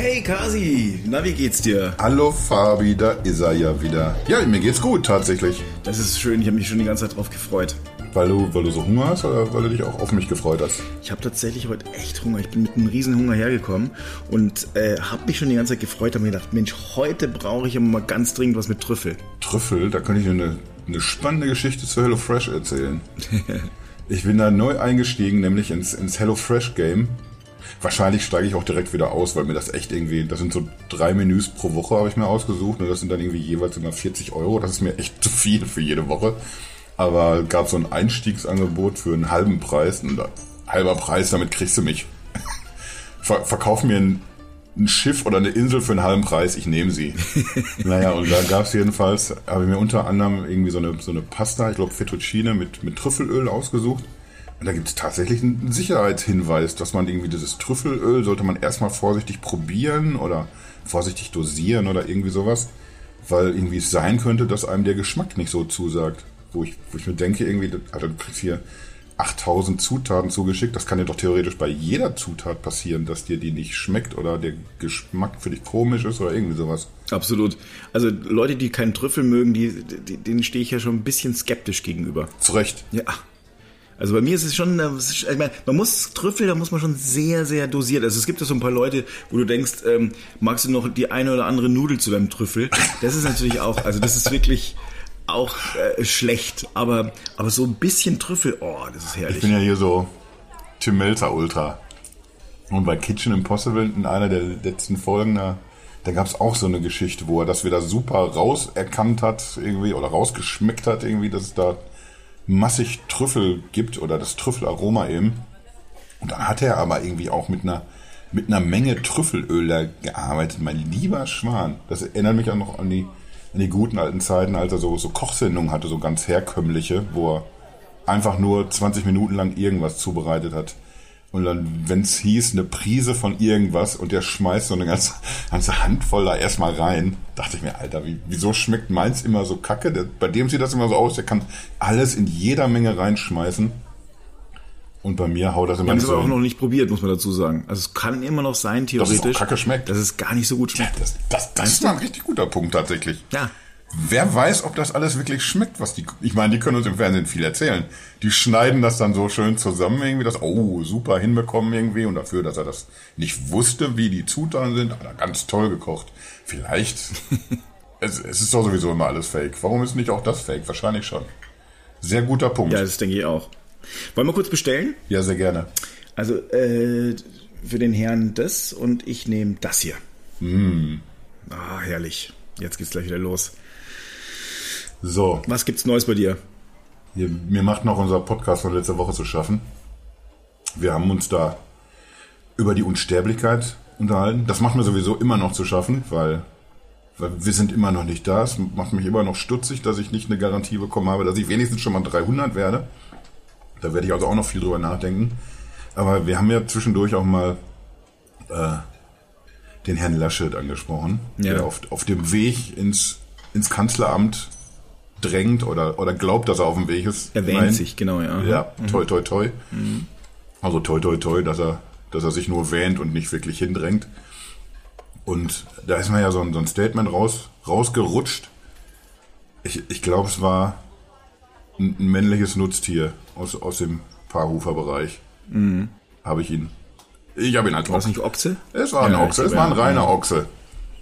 Hey Kasi, na wie geht's dir? Hallo Fabi, da ist er ja wieder. Ja, mir geht's gut tatsächlich. Das ist schön, ich habe mich schon die ganze Zeit drauf gefreut. Weil du, weil du so Hunger hast oder weil du dich auch auf mich gefreut hast? Ich habe tatsächlich heute echt Hunger. Ich bin mit einem riesen Hunger hergekommen und äh, habe mich schon die ganze Zeit gefreut. Habe mir gedacht, Mensch, heute brauche ich aber mal ganz dringend was mit Trüffel. Trüffel, da könnte ich eine, eine spannende Geschichte zu HelloFresh erzählen. ich bin da neu eingestiegen, nämlich ins, ins HelloFresh Game Wahrscheinlich steige ich auch direkt wieder aus, weil mir das echt irgendwie, das sind so drei Menüs pro Woche, habe ich mir ausgesucht. Und das sind dann irgendwie jeweils immer 40 Euro. Das ist mir echt zu viel für jede Woche. Aber gab so ein Einstiegsangebot für einen halben Preis. Und halber Preis, damit kriegst du mich. Ver verkauf mir ein, ein, Schiff oder eine Insel für einen halben Preis, ich nehme sie. naja, und da gab es jedenfalls, habe ich mir unter anderem irgendwie so eine, so eine Pasta, ich glaube Fettuccine mit, mit Trüffelöl ausgesucht. Und da gibt es tatsächlich einen Sicherheitshinweis, dass man irgendwie dieses Trüffelöl sollte man erstmal vorsichtig probieren oder vorsichtig dosieren oder irgendwie sowas, weil irgendwie es sein könnte, dass einem der Geschmack nicht so zusagt. Wo ich, wo ich mir denke, irgendwie, also du kriegst hier 8000 Zutaten zugeschickt, das kann dir doch theoretisch bei jeder Zutat passieren, dass dir die nicht schmeckt oder der Geschmack für dich komisch ist oder irgendwie sowas. Absolut. Also Leute, die keinen Trüffel mögen, die, denen stehe ich ja schon ein bisschen skeptisch gegenüber. Zu Recht. Ja. Also bei mir ist es schon, äh, ich meine, man muss Trüffel, da muss man schon sehr, sehr dosiert. Also es gibt ja so ein paar Leute, wo du denkst, ähm, magst du noch die eine oder andere Nudel zu deinem Trüffel? Das ist natürlich auch, also das ist wirklich auch äh, schlecht. Aber, aber so ein bisschen Trüffel, oh, das ist herrlich. Ich bin ja hier so Tim Melzer Ultra. Und bei Kitchen Impossible in einer der letzten Folgen, da, da gab es auch so eine Geschichte, wo er das wieder super rauserkannt hat, irgendwie, oder rausgeschmeckt hat, irgendwie, dass es da massig Trüffel gibt oder das Trüffelaroma eben. Und dann hat er aber irgendwie auch mit einer mit einer Menge Trüffelöl gearbeitet. Mein lieber Schwan. Das erinnert mich auch noch an die, an die guten alten Zeiten, als er so, so Kochsendungen hatte, so ganz herkömmliche, wo er einfach nur 20 Minuten lang irgendwas zubereitet hat. Und dann, wenn es hieß, eine Prise von irgendwas und der schmeißt so eine ganze, ganze Handvoll da erstmal rein, dachte ich mir, Alter, wie, wieso schmeckt meins immer so kacke? Der, bei dem sieht das immer so aus, der kann alles in jeder Menge reinschmeißen. Und bei mir haut das immer Wir haben es aber auch noch nicht probiert, muss man dazu sagen. Also es kann immer noch sein, theoretisch. Dass es kacke schmeckt. Dass es gar nicht so gut schmeckt. Ja, das, das, das ist mal ein richtig guter Punkt tatsächlich. Ja. Wer weiß, ob das alles wirklich schmeckt, was die. Ich meine, die können uns im Fernsehen viel erzählen. Die schneiden das dann so schön zusammen, irgendwie, das, oh, super hinbekommen irgendwie. Und dafür, dass er das nicht wusste, wie die Zutaten sind, hat er ganz toll gekocht. Vielleicht. es, es ist doch sowieso immer alles fake. Warum ist nicht auch das fake? Wahrscheinlich schon. Sehr guter Punkt. Ja, das denke ich auch. Wollen wir kurz bestellen? Ja, sehr gerne. Also, äh, für den Herrn das und ich nehme das hier. Mm. Ah, herrlich. Jetzt geht's gleich wieder los. So. Was gibt's Neues bei dir? Hier, mir macht noch unser Podcast von letzter Woche zu schaffen. Wir haben uns da über die Unsterblichkeit unterhalten. Das macht mir sowieso immer noch zu schaffen, weil, weil wir sind immer noch nicht da. Es macht mich immer noch stutzig, dass ich nicht eine Garantie bekommen habe, dass ich wenigstens schon mal 300 werde. Da werde ich also auch noch viel drüber nachdenken. Aber wir haben ja zwischendurch auch mal äh, den Herrn Laschet angesprochen, ja. der auf, auf dem Weg ins, ins Kanzleramt drängt oder, oder glaubt, dass er auf dem Weg ist. Er wähnt sich, genau, ja. Ja, mhm. toi, toi, toi. Mhm. Also toi, toi, toi, dass er, dass er sich nur wähnt und nicht wirklich hindrängt. Und da ist mir ja so ein, so ein Statement raus, rausgerutscht. Ich, ich glaube, es war ein, ein, männliches Nutztier aus, aus dem Paarhuferbereich. Mhm. Habe ich ihn. Ich habe ihn als Ochse. War es nicht Ochse? Es war ja, ein Ochse, es war ein reiner Ochse.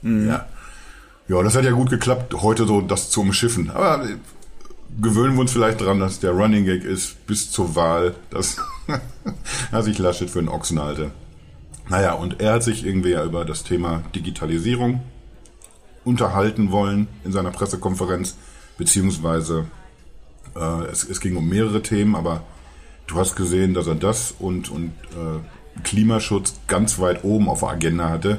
Mhm. Ja. Ja, das hat ja gut geklappt, heute so das zu umschiffen. Aber äh, gewöhnen wir uns vielleicht dran, dass der Running Gag ist bis zur Wahl, dass er sich Laschet für einen Ochsen halte. Naja, und er hat sich irgendwie ja über das Thema Digitalisierung unterhalten wollen in seiner Pressekonferenz, beziehungsweise äh, es, es ging um mehrere Themen, aber du hast gesehen, dass er das und, und äh, Klimaschutz ganz weit oben auf der Agenda hatte.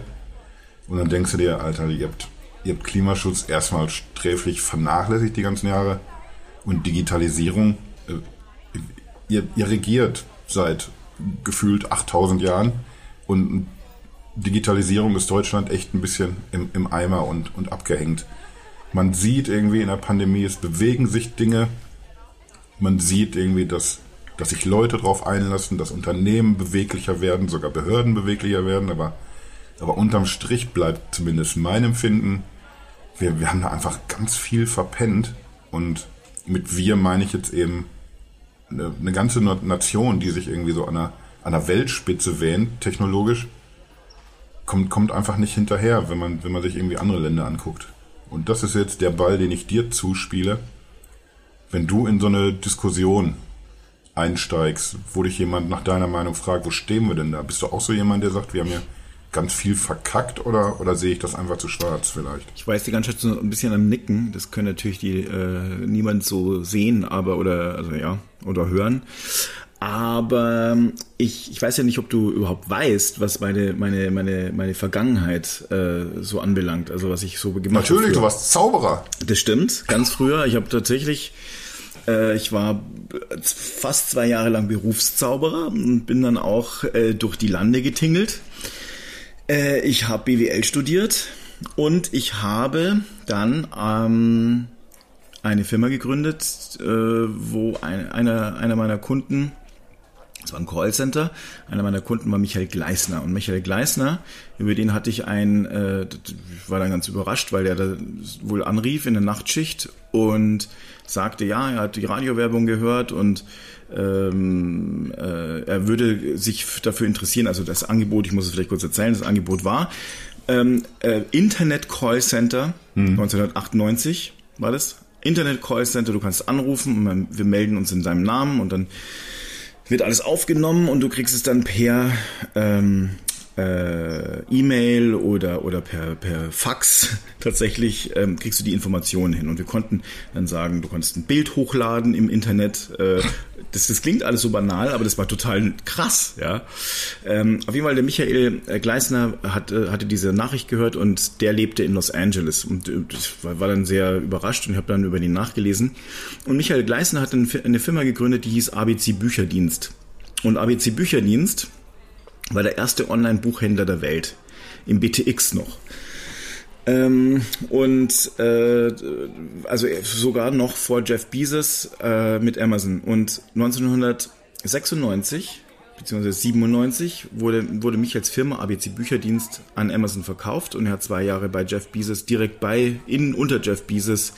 Und dann denkst du dir, Alter, ihr habt ihr habt Klimaschutz erstmal sträflich vernachlässigt die ganzen Jahre und Digitalisierung. Äh, ihr, ihr regiert seit gefühlt 8000 Jahren und Digitalisierung ist Deutschland echt ein bisschen im, im Eimer und, und abgehängt. Man sieht irgendwie in der Pandemie, es bewegen sich Dinge. Man sieht irgendwie, dass, dass sich Leute darauf einlassen, dass Unternehmen beweglicher werden, sogar Behörden beweglicher werden, aber Aber unterm Strich bleibt zumindest mein Empfinden, wir, wir haben da einfach ganz viel verpennt. Und mit wir meine ich jetzt eben eine, eine ganze Nation, die sich irgendwie so an einer, an einer Weltspitze wähnt, technologisch, kommt, kommt einfach nicht hinterher, wenn man, wenn man sich irgendwie andere Länder anguckt. Und das ist jetzt der Ball, den ich dir zuspiele. Wenn du in so eine Diskussion einsteigst, wo dich jemand nach deiner Meinung fragt, wo stehen wir denn da? Bist du auch so jemand, der sagt, wir haben ja ganz viel verkackt oder, oder sehe ich das einfach zu schwarz vielleicht? Ich weiß die ganze Zeit so ein bisschen am Nicken. Das können natürlich die äh, niemand so sehen, aber oder also ja oder hören. Aber ähm, ich, ich weiß ja nicht, ob du überhaupt weißt, was meine, meine, meine, meine Vergangenheit äh, so anbelangt. Also was ich so gemacht habe. Natürlich, du warst Zauberer. Das stimmt, ganz früher. Ich habe tatsächlich, äh, ich war fast zwei Jahre lang Berufszauberer und bin dann auch äh, durch die Lande getingelt. Äh, ich habe BWL studiert und ich habe dann ähm, eine Firma gegründet, äh, wo ein, einer, einer meiner Kunden das war ein Callcenter. Einer meiner Kunden war Michael Gleisner. Und Michael Gleisner, über den hatte ich ein, äh, war dann ganz überrascht, weil der da wohl anrief in der Nachtschicht und sagte, ja, er hat die Radiowerbung gehört und ähm, äh, er würde sich dafür interessieren. Also das Angebot, ich muss es vielleicht kurz erzählen, das Angebot war ähm, äh, Internet Callcenter hm. 1998 war das. Internet Callcenter, du kannst anrufen und wir melden uns in deinem Namen und dann wird alles aufgenommen und du kriegst es dann per ähm, äh, E-Mail oder, oder per, per Fax tatsächlich ähm, kriegst du die Informationen hin. Und wir konnten dann sagen, du konntest ein Bild hochladen im Internet. Äh, das, das klingt alles so banal, aber das war total krass. Ja. Ähm, auf jeden Fall, der Michael äh, Gleisner hat, äh, hatte diese Nachricht gehört und der lebte in Los Angeles. Und äh, ich war, war dann sehr überrascht und habe dann über ihn nachgelesen. Und Michael Gleisner hat eine Firma gegründet, die hieß ABC Bücherdienst. Und ABC Bücherdienst war der erste Online-Buchhändler der Welt. Im BTX noch. Ähm, und äh, also sogar noch vor Jeff Bezos äh, mit Amazon. Und 1996 bzw. 97 wurde, wurde mich als Firma ABC Bücherdienst an Amazon verkauft und er hat zwei Jahre bei Jeff Bezos direkt bei, innen unter Jeff Bezos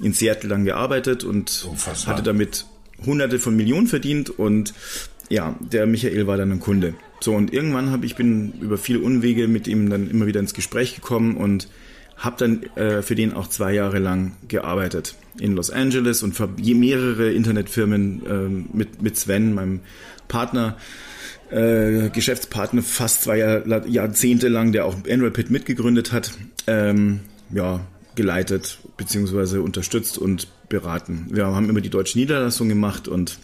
in Seattle dann gearbeitet und Unfassbar. hatte damit hunderte von Millionen verdient und ja, der Michael war dann ein Kunde. So, und irgendwann habe ich bin über viele Unwege mit ihm dann immer wieder ins Gespräch gekommen und habe dann äh, für den auch zwei Jahre lang gearbeitet in Los Angeles und für mehrere Internetfirmen äh, mit, mit Sven, meinem Partner, äh, Geschäftspartner, fast zwei Jahr, Jahrzehnte lang, der auch Pit mitgegründet hat, ähm, ja, geleitet beziehungsweise unterstützt und beraten. Wir haben immer die deutsche Niederlassung gemacht und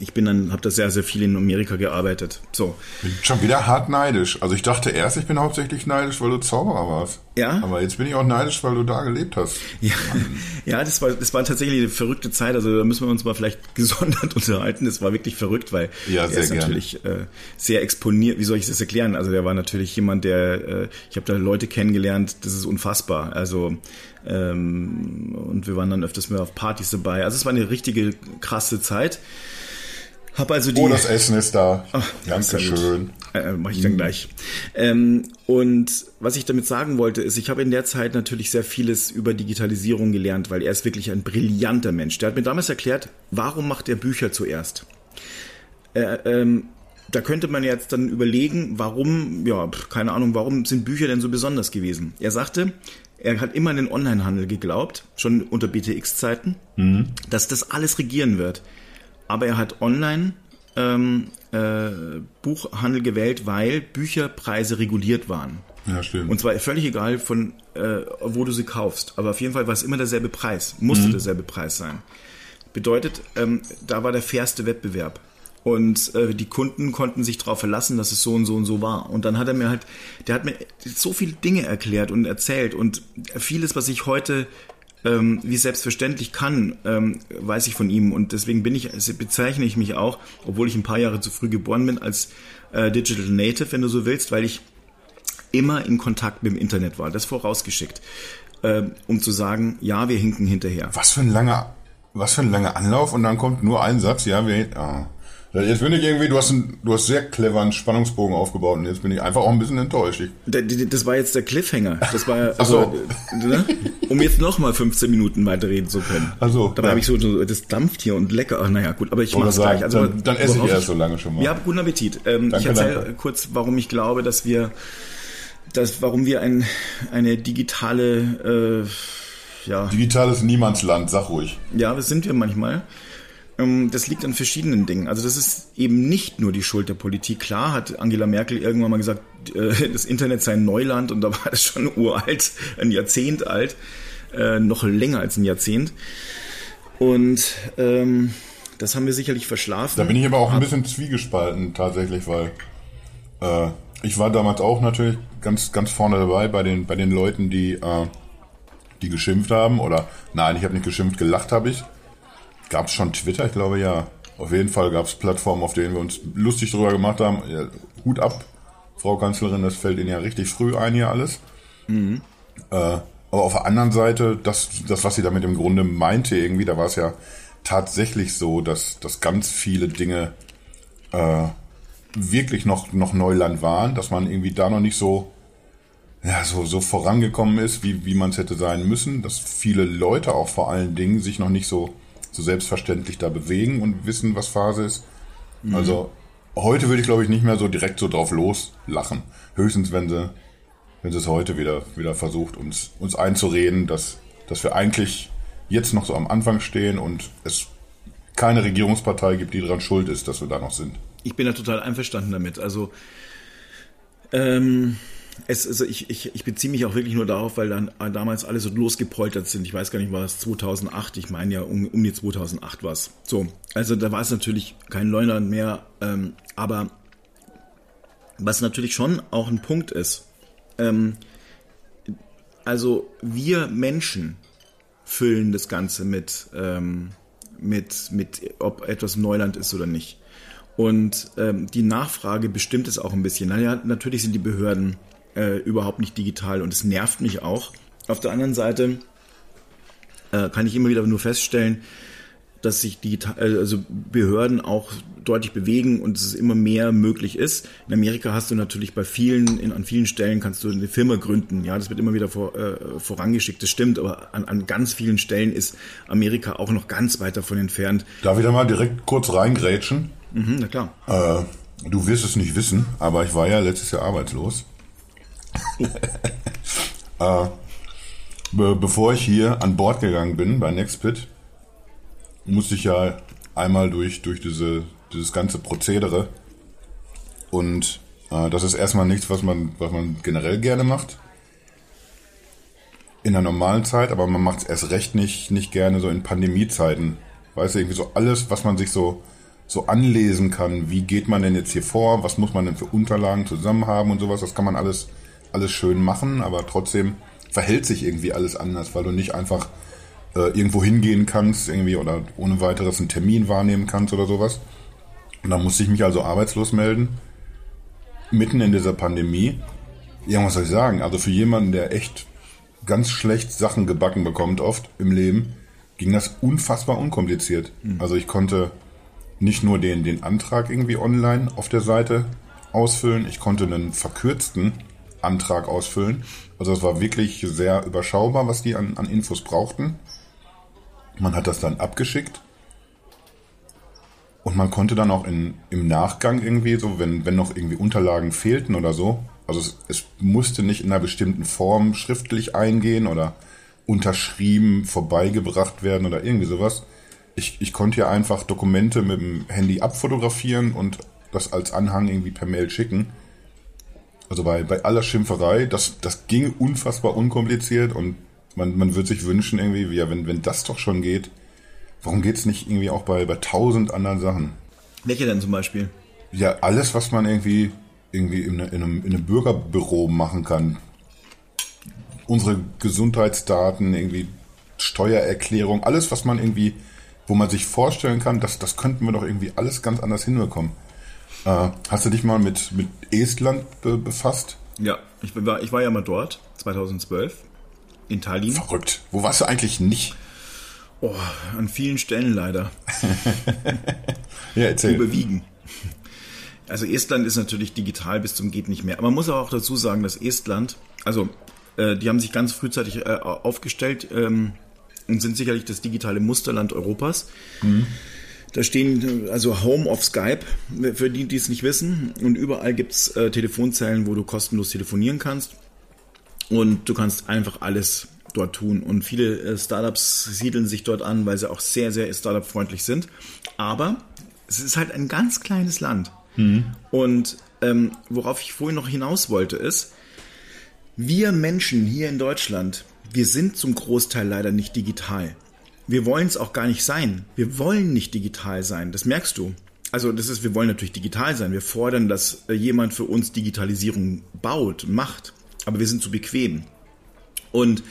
ich bin dann, habe da sehr, sehr viel in Amerika gearbeitet. So. Bin schon wieder hart neidisch. Also ich dachte erst, ich bin hauptsächlich neidisch, weil du Zauberer warst. Ja. Aber jetzt bin ich auch neidisch, weil du da gelebt hast. Ja, ja das war, das war tatsächlich eine verrückte Zeit. Also da müssen wir uns mal vielleicht gesondert unterhalten. Das war wirklich verrückt, weil ja, er ist gern. natürlich äh, sehr exponiert. Wie soll ich das erklären? Also der war natürlich jemand, der, äh, ich habe da Leute kennengelernt, das ist unfassbar. Also ähm, und wir waren dann öfters mehr auf Partys dabei. Also es war eine richtige krasse Zeit. Hab also die. Oh, das Essen ist da. Ach, Dankeschön. Äh, Mache ich dann mhm. gleich. Ähm, und was ich damit sagen wollte, ist, ich habe in der Zeit natürlich sehr vieles über Digitalisierung gelernt, weil er ist wirklich ein brillanter Mensch. Der hat mir damals erklärt, warum macht er Bücher zuerst? Äh, ähm, da könnte man jetzt dann überlegen, warum, ja, keine Ahnung, warum sind Bücher denn so besonders gewesen? Er sagte, er hat immer an den Onlinehandel geglaubt, schon unter BTX-Zeiten, mhm. dass das alles regieren wird aber er hat online ähm, äh, Buchhandel gewählt, weil Bücherpreise reguliert waren. Ja, stimmt. Und zwar völlig egal, von äh, wo du sie kaufst. Aber auf jeden Fall war es immer derselbe Preis. Musste mhm. derselbe Preis sein. Bedeutet, ähm, da war der fairste Wettbewerb. Und äh, die Kunden konnten sich darauf verlassen, dass es so und so und so war. Und dann hat er mir halt, der hat mir so viele Dinge erklärt und erzählt. Und vieles, was ich heute ähm, wie selbstverständlich kann, ähm, weiß ich von ihm. Und deswegen bin ich, bezeichne ich mich auch, obwohl ich ein paar Jahre zu früh geboren bin, als äh, Digital Native, wenn du so willst, weil ich immer in Kontakt mit dem Internet war. Das vorausgeschickt. Äh, um zu sagen, ja, wir hinken hinterher. Was für ein langer, was für ein langer Anlauf und dann kommt nur ein Satz, ja, wir, ah. Jetzt bin ich irgendwie, du hast, einen, du hast sehr cleveren Spannungsbogen aufgebaut und jetzt bin ich einfach auch ein bisschen enttäuscht. Ich, Das war jetzt der Cliffhanger. Das war, Ach so. also, ne? um jetzt noch mal 15 Minuten weiterreden zu können. Ach so, Dabei ja. habe ich so, so, das dampft hier und lecker. Ach, naja, gut, aber ich mach's sagen, gleich. Also, dann- dann esse ich erst so lange schon mal. Ja, guten Appetit. Ähm, Danke, ich erzähle kurz, warum ich glaube, dass wir, dass, warum wir ein, eine digitale, äh, ja, digitales Niemandsland, sag ruhig. ja, das sind wir manchmal. Ähm, Das liegt an verschiedenen Dingen. Also das ist eben nicht nur die Schuld der Politik. Klar hat Angela Merkel irgendwann mal gesagt, äh, das Internet sei ein Neuland und da war das schon uralt, ein Jahrzehnt alt, äh, noch länger als ein Jahrzehnt. Und ähm, das haben wir sicherlich verschlafen. Da bin ich aber auch ein bisschen zwiegespalten tatsächlich, weil äh, ich war damals auch natürlich ganz, ganz vorne dabei bei den, bei den Leuten, die, äh, die geschimpft haben. Oder nein, ich habe nicht geschimpft, gelacht habe ich. Gab es schon Twitter? Ich glaube ja. Auf jeden Fall gab es Plattformen, auf denen wir uns lustig drüber gemacht haben. Ja, Hut ab, Frau Kanzlerin, das fällt Ihnen ja richtig früh ein hier alles. Äh, aber auf der anderen Seite, das, das, was sie damit im Grunde meinte, irgendwie, da war es ja tatsächlich so, dass, dass ganz viele Dinge äh, wirklich noch, noch Neuland waren, dass man irgendwie da noch nicht so, ja, so, so vorangekommen ist, wie, wie man es hätte sein müssen, dass viele Leute auch vor allen Dingen sich noch nicht so, so selbstverständlich da bewegen und wissen, was Phase ist. Also heute würde ich, glaube ich, nicht mehr so direkt so drauf loslachen. Höchstens, wenn sie, wenn sie es heute wieder, wieder versucht, uns, uns einzureden, dass, dass wir eigentlich jetzt noch so am Anfang stehen und es keine Regierungspartei gibt, die daran schuld ist, dass wir da noch sind. Ich bin da total einverstanden damit. Also ähm, es, also ich, ich, ich beziehe mich auch wirklich nur darauf, weil dann äh, damals alle so losgepoltert sind. Ich weiß gar nicht, war es 2008? Ich meine ja um, um die 2008 war es. So, also da war es natürlich kein Neuland mehr. Ähm, aber was natürlich schon auch ein Punkt ist, ähm, also wir Menschen füllen das Ganze mit, ähm, mit, mit, ob etwas Neuland ist oder nicht. Und ähm, die Nachfrage bestimmt es auch ein bisschen. Naja, natürlich sind die Behörden äh, überhaupt nicht digital und es nervt mich auch. Auf der anderen Seite äh, kann ich immer wieder nur feststellen, dass sich digital, äh, also Behörden auch deutlich bewegen und es immer mehr möglich ist. In Amerika hast du natürlich bei vielen, in, an vielen Stellen kannst du eine Firma gründen. Ja, das wird immer wieder vor, äh, vorangeschickt. Das stimmt, aber an, an ganz vielen Stellen ist Amerika auch noch ganz weit davon entfernt. Darf ich da mal direkt kurz reingrätschen? Mhm, na klar. Äh, du wirst es nicht wissen, aber ich war ja letztes Jahr arbeitslos. äh, be bevor ich hier an Bord gegangen bin bei Nextpit, musste ich ja einmal durch, durch diese, dieses ganze Prozedere. Und äh, das ist erstmal nichts, was man, was man generell gerne macht. In der normalen Zeit, aber man macht es erst recht nicht, nicht gerne so in Pandemiezeiten. Weißt du, irgendwie so alles, was man sich so, so anlesen kann. Wie geht man denn jetzt hier vor? Was muss man denn für Unterlagen zusammen haben und sowas? Das kann man alles, alles schön machen, aber trotzdem verhält sich irgendwie alles anders, weil du nicht einfach äh, irgendwo hingehen kannst, irgendwie oder ohne weiteres einen Termin wahrnehmen kannst oder sowas. Und dann musste ich mich also arbeitslos melden. Mitten in dieser Pandemie. Ja, was soll ich sagen? Also für jemanden, der echt ganz schlecht Sachen gebacken bekommt, oft im Leben, ging das unfassbar unkompliziert. Also ich konnte nicht nur den, den Antrag irgendwie online auf der Seite ausfüllen, ich konnte einen verkürzten Antrag ausfüllen. Also es war wirklich sehr überschaubar, was die an, an Infos brauchten. Man hat das dann abgeschickt. Und man konnte dann auch in, im Nachgang irgendwie, so wenn, wenn noch irgendwie Unterlagen fehlten oder so, also es, es musste nicht in einer bestimmten Form schriftlich eingehen oder unterschrieben vorbeigebracht werden oder irgendwie sowas. Ich, ich konnte ja einfach Dokumente mit dem Handy abfotografieren und das als Anhang irgendwie per Mail schicken. Also bei, bei aller Schimpferei, das, das ging unfassbar unkompliziert und man, man würde sich wünschen irgendwie, ja, wenn, wenn das doch schon geht, warum geht's nicht irgendwie auch bei, bei tausend anderen Sachen? Welche denn zum Beispiel? Ja, alles, was man irgendwie, irgendwie in, in, einem, in einem Bürgerbüro machen kann. Unsere Gesundheitsdaten, irgendwie Steuererklärung, alles, was man irgendwie, wo man sich vorstellen kann, das, das könnten wir doch irgendwie alles ganz anders hinbekommen. Äh, hast du dich mal mit, mit Estland be befasst? Ja, ich war, ich war ja mal dort, 2012, in Tallinn. Verrückt. Wo warst du eigentlich nicht? Oh, an vielen Stellen leider. ja, erzähl. Überwiegen. Also Estland ist natürlich digital bis zum geht nicht mehr. Aber man muss auch dazu sagen, dass Estland, also äh, die haben sich ganz frühzeitig äh, aufgestellt ähm, und sind sicherlich das digitale Musterland Europas. Mhm. Da stehen also Home of Skype, für die, die es nicht wissen. Und überall gibt's äh, Telefonzellen, wo du kostenlos telefonieren kannst. Und du kannst einfach alles dort tun. Und viele äh, Startups siedeln sich dort an, weil sie auch sehr, sehr Startup-freundlich sind. Aber es ist halt ein ganz kleines Land. Mhm. Und ähm, worauf ich vorhin noch hinaus wollte, ist, wir Menschen hier in Deutschland, wir sind zum Großteil leider nicht digital. Wir wollen es auch gar nicht sein. Wir wollen nicht digital sein. Das merkst du. Also das ist, wir wollen natürlich digital sein. Wir fordern, dass äh, jemand für uns Digitalisierung baut, macht. Aber wir sind zu bequem. Und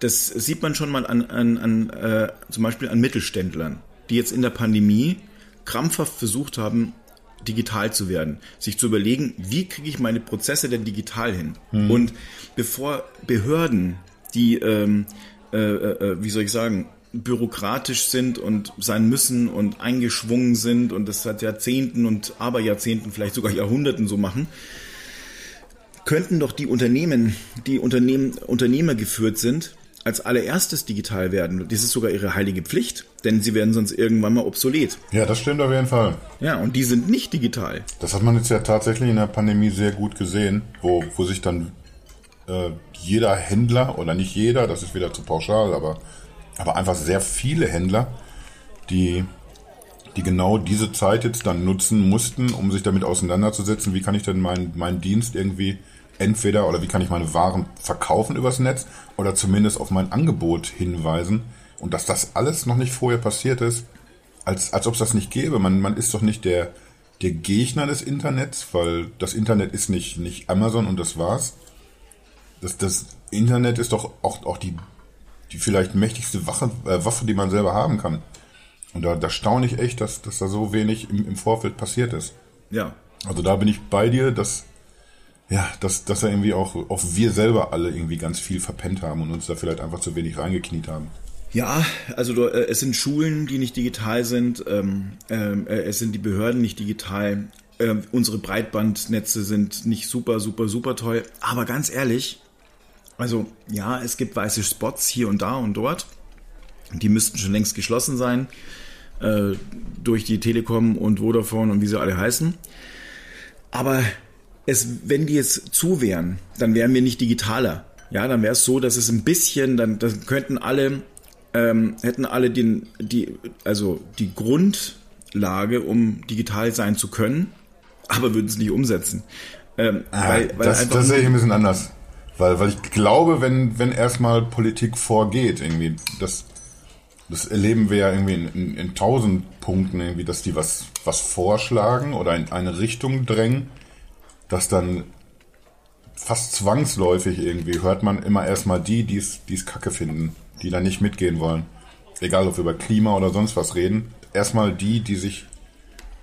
das sieht man schon mal an, an, an äh, zum Beispiel an Mittelständlern, die jetzt in der Pandemie krampfhaft versucht haben, digital zu werden, sich zu überlegen, wie kriege ich meine Prozesse denn digital hin? Mhm. Und bevor Behörden, die, ähm, äh, äh, äh, wie soll ich sagen, bürokratisch sind und sein müssen und eingeschwungen sind und das seit Jahrzehnten und Aberjahrzehnten, vielleicht sogar Jahrhunderten so machen, könnten doch die Unternehmen, die Unternehmen, Unternehmer geführt sind, als allererstes digital werden. Das ist sogar ihre heilige Pflicht, denn sie werden sonst irgendwann mal obsolet. Ja, das stimmt auf jeden Fall. Ja, und die sind nicht digital. Das hat man jetzt ja tatsächlich in der Pandemie sehr gut gesehen, wo, wo sich dann äh, jeder Händler, oder nicht jeder, das ist wieder zu pauschal, aber, aber einfach sehr viele Händler, die, die genau diese Zeit jetzt dann nutzen mussten, um sich damit auseinanderzusetzen, wie kann ich denn meinen mein Dienst irgendwie entweder oder wie kann ich meine Waren verkaufen übers Netz oder zumindest auf mein Angebot hinweisen und dass das alles noch nicht vorher passiert ist, als, als ob es das nicht gäbe. Man, man ist doch nicht der, der Gegner des Internets, weil das Internet ist nicht, nicht Amazon und das war's. Das, das Internet ist doch auch, auch die, die vielleicht mächtigste Wache, äh, Waffe, die man selber haben kann. Und da, da staune ich echt, dass, dass da so wenig im, im Vorfeld passiert ist. Ja. Also da bin ich bei dir, dass ja, dass, dass er irgendwie auch, auch wir selber alle irgendwie ganz viel verpennt haben und uns da vielleicht einfach zu wenig reingekniet haben. Ja, also äh, es sind Schulen, die nicht digital sind, ähm, ähm, äh, es sind die Behörden nicht digital, äh, unsere Breitbandnetze sind nicht super, super, super toll. Aber ganz ehrlich, also ja, es gibt weiße Spots hier und da und dort. Die müssten schon längst geschlossen sein äh, durch die Telekom und Vodafone und wie sie alle heißen. Aber es, wenn die jetzt zu wären, dann wären wir nicht digitaler. Ja, dann wäre es so, dass es ein bisschen, dann, dann könnten alle, ähm, hätten alle den, die, also die Grundlage, um digital sein zu können, aber würden es nicht umsetzen. Ähm, ah, weil, weil das, das sehe ich ein bisschen anders. Weil, weil ich glaube, wenn, wenn erstmal Politik vorgeht, irgendwie, das, das erleben wir ja irgendwie in, in, in tausend Punkten, irgendwie, dass die was, was vorschlagen oder in eine Richtung drängen dass dann fast zwangsläufig irgendwie hört man immer erstmal die, die es kacke finden, die da nicht mitgehen wollen. Egal, ob wir über Klima oder sonst was reden. Erstmal die, die sich,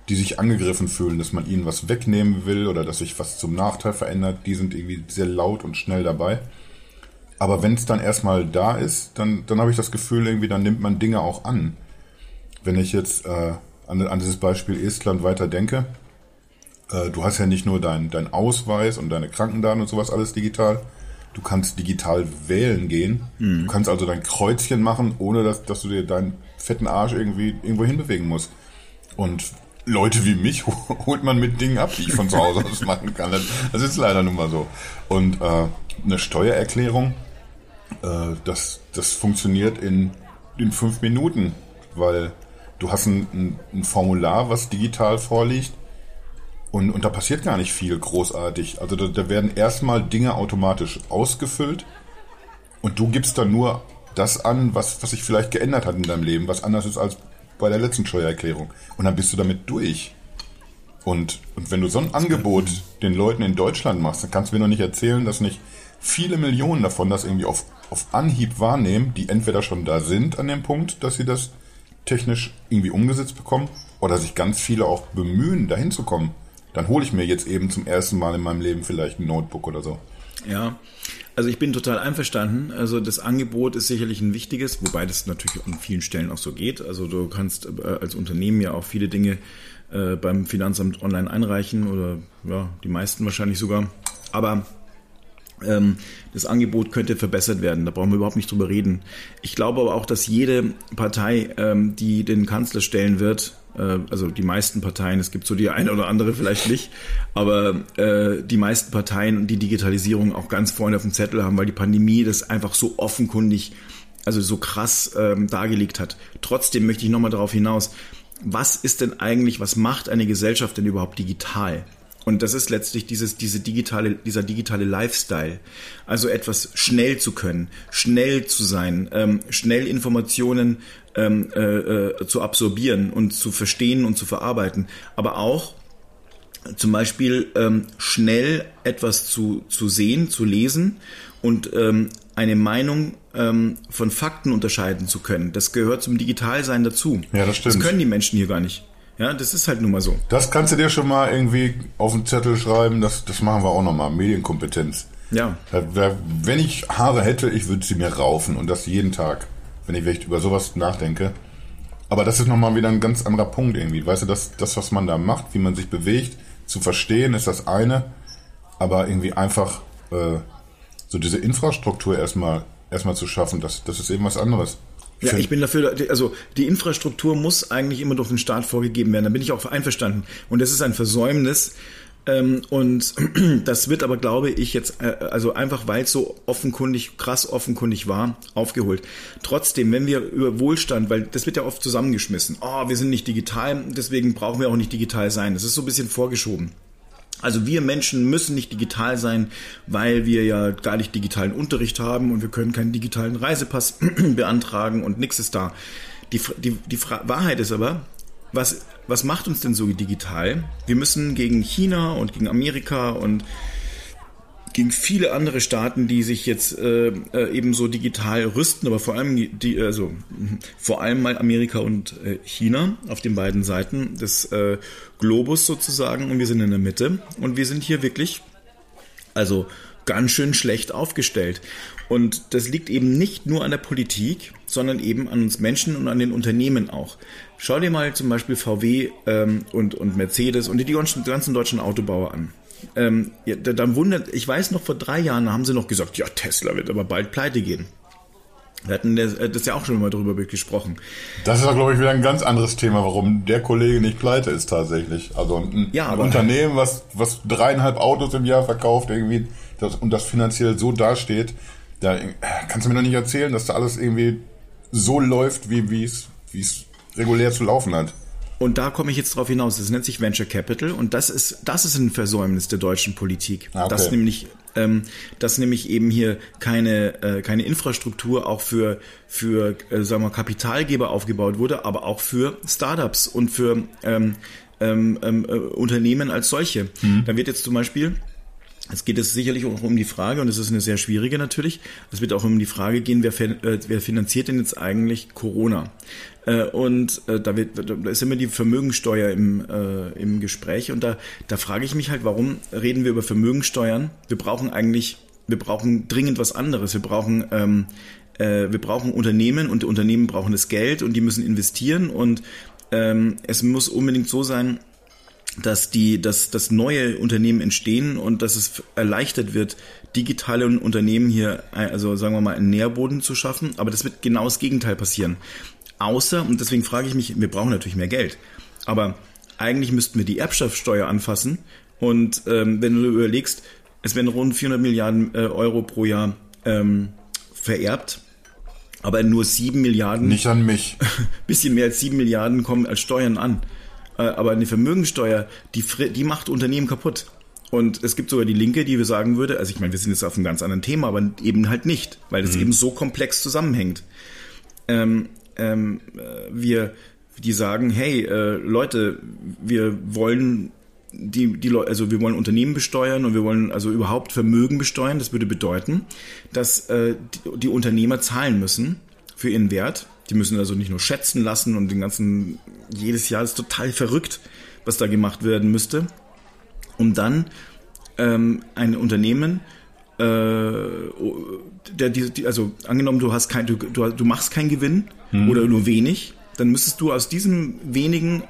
die sich angegriffen fühlen, dass man ihnen was wegnehmen will oder dass sich was zum Nachteil verändert, die sind irgendwie sehr laut und schnell dabei. Aber wenn es dann erstmal da ist, dann, dann habe ich das Gefühl, irgendwie, dann nimmt man Dinge auch an. Wenn ich jetzt äh, an, an dieses Beispiel Estland weiter denke, äh, du hast ja nicht nur deinen dein Ausweis und deine Krankendaten und sowas alles digital. Du kannst digital wählen gehen. Mhm. Du kannst also dein Kreuzchen machen, ohne dass, dass du dir deinen fetten Arsch irgendwie irgendwo hinbewegen musst. Und Leute wie mich holt man mit Dingen ab, die ich von zu Hause aus machen kann. Das ist leider nun mal so. Und äh, eine Steuererklärung, äh, das, das funktioniert in, in fünf Minuten, weil du hast ein, ein, Formular, was digital vorliegt und, und da passiert gar nicht viel großartig. Also da, da werden erstmal Dinge automatisch ausgefüllt und du gibst dann nur das an, was, was sich vielleicht geändert hat in deinem Leben, was anders ist als bei der letzten Steuererklärung. Und dann bist du damit durch. Und, und wenn du so ein Angebot den Leuten in Deutschland machst, dann kannst du mir noch nicht erzählen, dass nicht viele Millionen davon das irgendwie auf, auf Anhieb wahrnehmen, die entweder schon da sind an dem Punkt, dass sie das technisch irgendwie umgesetzt bekommen, oder sich ganz viele auch bemühen, dahin zu kommen dann hole ich mir jetzt eben zum ersten Mal in meinem Leben vielleicht ein Notebook oder so. Ja, also ich bin total einverstanden. Also das Angebot ist sicherlich ein wichtiges, wobei das natürlich an vielen Stellen auch so geht. Also du kannst äh, als Unternehmen ja auch viele Dinge äh, beim Finanzamt online einreichen oder ja, die meisten wahrscheinlich sogar. Aber ähm, das Angebot könnte verbessert werden. Da brauchen wir überhaupt nicht drüber reden. Ich glaube aber auch, dass jede Partei, ähm, die den Kanzler stellen wird, also die meisten Parteien, es gibt so die eine oder andere vielleicht nicht, aber äh, die meisten Parteien die Digitalisierung auch ganz vorne auf dem Zettel haben, weil die Pandemie das einfach so offenkundig, also so krass ähm, dargelegt hat. Trotzdem möchte ich nochmal darauf hinaus, was ist denn eigentlich, was macht eine Gesellschaft denn überhaupt digital? Und das ist letztlich dieses, diese digitale, dieser digitale Lifestyle. Also etwas schnell zu können, schnell zu sein, ähm, schnell Informationen ähm, äh, äh, zu absorbieren und zu verstehen und zu verarbeiten. Aber auch zum Beispiel ähm, schnell etwas zu, zu sehen, zu lesen und ähm, eine Meinung ähm, von Fakten unterscheiden zu können. Das gehört zum Digitalsein dazu. Ja, das stimmt. Das können die Menschen hier gar nicht. Ja, das ist halt nun mal so. Das kannst du dir schon mal irgendwie auf den Zettel schreiben. Das, das machen wir auch nochmal. Medienkompetenz. Ja. Wenn ich Haare hätte, ich würde sie mir raufen und das jeden Tag, wenn ich echt über sowas nachdenke. Aber das ist nochmal wieder ein ganz anderer Punkt irgendwie. Weißt du, das, das, was man da macht, wie man sich bewegt, zu verstehen, ist das eine. Aber irgendwie einfach äh, so diese Infrastruktur erstmal erstmal zu schaffen, das, das ist eben was anderes. Ja, ich bin dafür, also die Infrastruktur muss eigentlich immer durch den Staat vorgegeben werden. Da bin ich auch einverstanden. Und das ist ein Versäumnis. Ähm, und das wird aber, glaube ich, jetzt, äh, also einfach weil es so offenkundig, krass offenkundig war, aufgeholt. Trotzdem, wenn wir über Wohlstand, weil das wird ja oft zusammengeschmissen, oh, wir sind nicht digital, deswegen brauchen wir auch nicht digital sein. Das ist so ein bisschen vorgeschoben. Also wir Menschen müssen nicht digital sein, weil wir ja gar nicht digitalen Unterricht haben und wir können keinen digitalen Reisepass beantragen und nichts ist da. Die, die, die Wahrheit ist aber, was, was macht uns denn so digital? Wir müssen gegen China und gegen Amerika und gegen viele andere Staaten, die sich jetzt äh, äh, eben so digital rüsten, aber vor allem die, also vor allem mal Amerika und äh, China auf den beiden Seiten des äh, Globus sozusagen und wir sind in der Mitte und wir sind hier wirklich also ganz schön schlecht aufgestellt. Und das liegt eben nicht nur an der Politik, sondern eben an uns Menschen und an den Unternehmen auch. Schau dir mal zum Beispiel VW ähm, und, und Mercedes und die ganzen, die ganzen deutschen Autobauer an ähm, ja, dann wundert, ich weiß noch, vor drei Jahren haben sie noch gesagt, ja, Tesla wird aber bald pleite gehen. Wir hatten das, äh, das ja auch schon mal darüber gesprochen. Das ist glaube ich, wieder ein ganz anderes Thema, warum der Kollege nicht pleite ist tatsächlich. Also ein, ja, ein Unternehmen, was, was dreieinhalb Autos im Jahr verkauft, irgendwie, das, und das finanziell so dasteht, da kannst du mir noch nicht erzählen, dass da alles irgendwie so läuft, wie es regulär zu laufen hat. Und da komme ich jetzt drauf hinaus. Das nennt sich Venture Capital und das ist, das ist ein Versäumnis der deutschen Politik. Ah, okay. Das nämlich, ähm, dass nämlich eben hier keine, äh, keine Infrastruktur auch für, für äh, sagen wir, Kapitalgeber aufgebaut wurde, aber auch für Startups und für ähm, ähm, ähm äh, Unternehmen als solche. Mhm. Da wird jetzt zum Beispiel es geht es sicherlich auch um die Frage, und es ist eine sehr schwierige natürlich, es wird auch um die Frage gehen, wer, äh, wer finanziert denn jetzt eigentlich Corona? Äh, und äh, da, wird, da ist immer die Vermögensteuer im, äh, im Gespräch. Und da, da frage ich mich halt, warum reden wir über Vermögensteuern? Wir brauchen eigentlich, wir brauchen dringend was anderes. Wir brauchen ähm, äh, wir brauchen Unternehmen und Unternehmen brauchen das Geld und die müssen investieren und ähm, es muss unbedingt so sein, dass die, dass, dass neue Unternehmen entstehen und dass es erleichtert wird, digitale Unternehmen hier, also sagen wir mal, einen Nährboden zu schaffen. Aber das wird genau das Gegenteil passieren. Außer, und deswegen frage ich mich, wir brauchen natürlich mehr Geld. Aber eigentlich müssten wir die Erbschaftssteuer anfassen. Und ähm, wenn du überlegst, es werden rund 400 Milliarden äh, Euro pro Jahr ähm, vererbt, aber nur 7 Milliarden. Nicht an mich. bisschen mehr als 7 Milliarden kommen als Steuern an. Äh, aber eine Vermögensteuer, die, die macht Unternehmen kaputt. Und es gibt sogar die Linke, die wir sagen würde, also ich meine, wir sind jetzt auf einem ganz anderen Thema, aber eben halt nicht, weil es mhm. eben so komplex zusammenhängt. Ähm, ähm, äh, wir, die sagen, hey, äh, Leute, wir wollen die, die Leute, also wir wollen Unternehmen besteuern und wir wollen also überhaupt Vermögen besteuern. Das würde bedeuten, dass äh, die, die Unternehmer zahlen müssen für ihren Wert. Die müssen also nicht nur schätzen lassen und den ganzen, jedes Jahr ist total verrückt, was da gemacht werden müsste, um dann ähm, ein Unternehmen äh, der, die, also angenommen, du hast kein, du, du, machst keinen Gewinn Hm. oder nur wenig, dann müsstest du aus diesem wenigen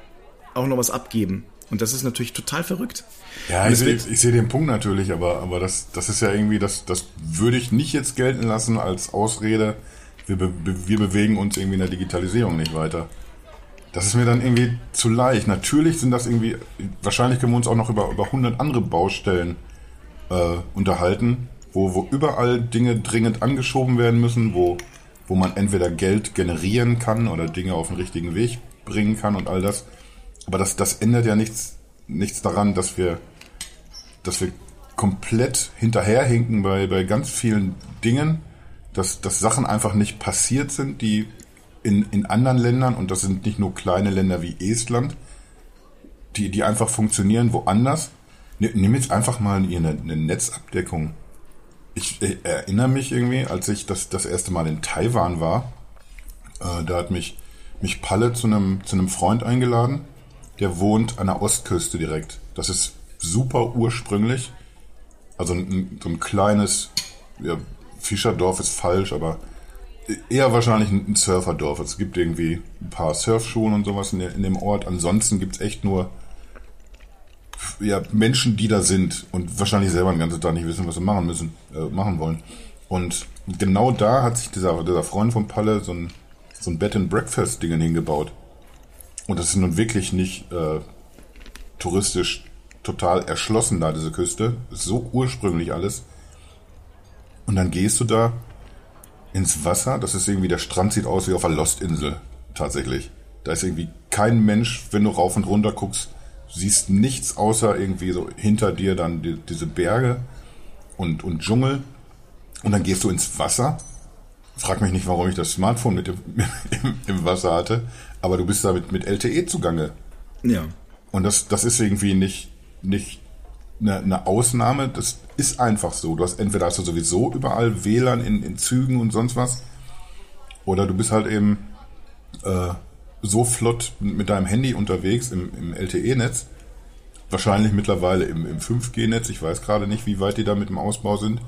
auch noch was abgeben. Und das ist natürlich total verrückt. Ja, ich wird- ich sehe den Punkt natürlich, aber, aber das, das ist ja irgendwie, das, das würde ich nicht jetzt gelten lassen als Ausrede, wir, be- wir bewegen uns irgendwie in der Digitalisierung nicht weiter. Das ist mir dann irgendwie zu leicht. Natürlich sind das irgendwie, wahrscheinlich können wir uns auch noch über, über 100 andere Baustellen äh, unterhalten, wo, wo überall Dinge dringend angeschoben werden müssen, wo, wo man entweder Geld generieren kann oder Dinge auf den richtigen Weg bringen kann und all das. Aber das, das ändert ja nichts, nichts daran, dass wir, dass wir komplett hinterherhinken bei, bei ganz vielen Dingen, dass, dass Sachen einfach nicht passiert sind, die in, in anderen Ländern, und das sind nicht nur kleine Länder wie Estland, die, die einfach funktionieren woanders. Nimm jetzt einfach mal eine, eine Netzabdeckung. Ich äh, erinnere mich irgendwie, als ich das, das erste Mal in Taiwan war, äh, da hat mich, mich Palle zu einem, zu einem Freund eingeladen, der wohnt an der Ostküste direkt. Das ist super ursprünglich. Also ein, so ein kleines, ja, Fischerdorf ist falsch, aber eher wahrscheinlich ein Surferdorf. Es gibt irgendwie ein paar Surfschulen und sowas in, der, in dem Ort. Ansonsten gibt's echt nur ja, Menschen, die da sind und wahrscheinlich selber den ganzen Tag nicht wissen, was sie machen müssen, äh, machen wollen. Und genau da hat sich dieser, dieser Freund von Palle so ein, so ein Bed and Breakfast Ding hingebaut. Und das ist nun wirklich nicht äh, touristisch total erschlossen da, diese Küste. So ursprünglich alles. Und dann gehst du da ins Wasser. Das ist irgendwie, der Strand sieht aus wie auf einer Lost-Insel. Tatsächlich. Da ist irgendwie kein Mensch, wenn du rauf und runter guckst, siehst nichts außer irgendwie so hinter dir dann die, diese Berge und, und Dschungel. Und dann gehst du ins Wasser. Frag mich nicht, warum ich das Smartphone mit im, im, Wasser hatte. Aber du bist da mit, mit LTE zugange. Ja. Und das, das ist irgendwie nicht, nicht eine, eine Ausnahme. Das ist einfach so. Du hast entweder hast du sowieso überall WLAN in, in Zügen und sonst was. Oder du bist halt eben äh, so flott mit deinem Handy unterwegs im, im LTE-Netz. Wahrscheinlich mittlerweile im, im 5G-Netz. Ich weiß gerade nicht, wie weit die da mit dem Ausbau sind.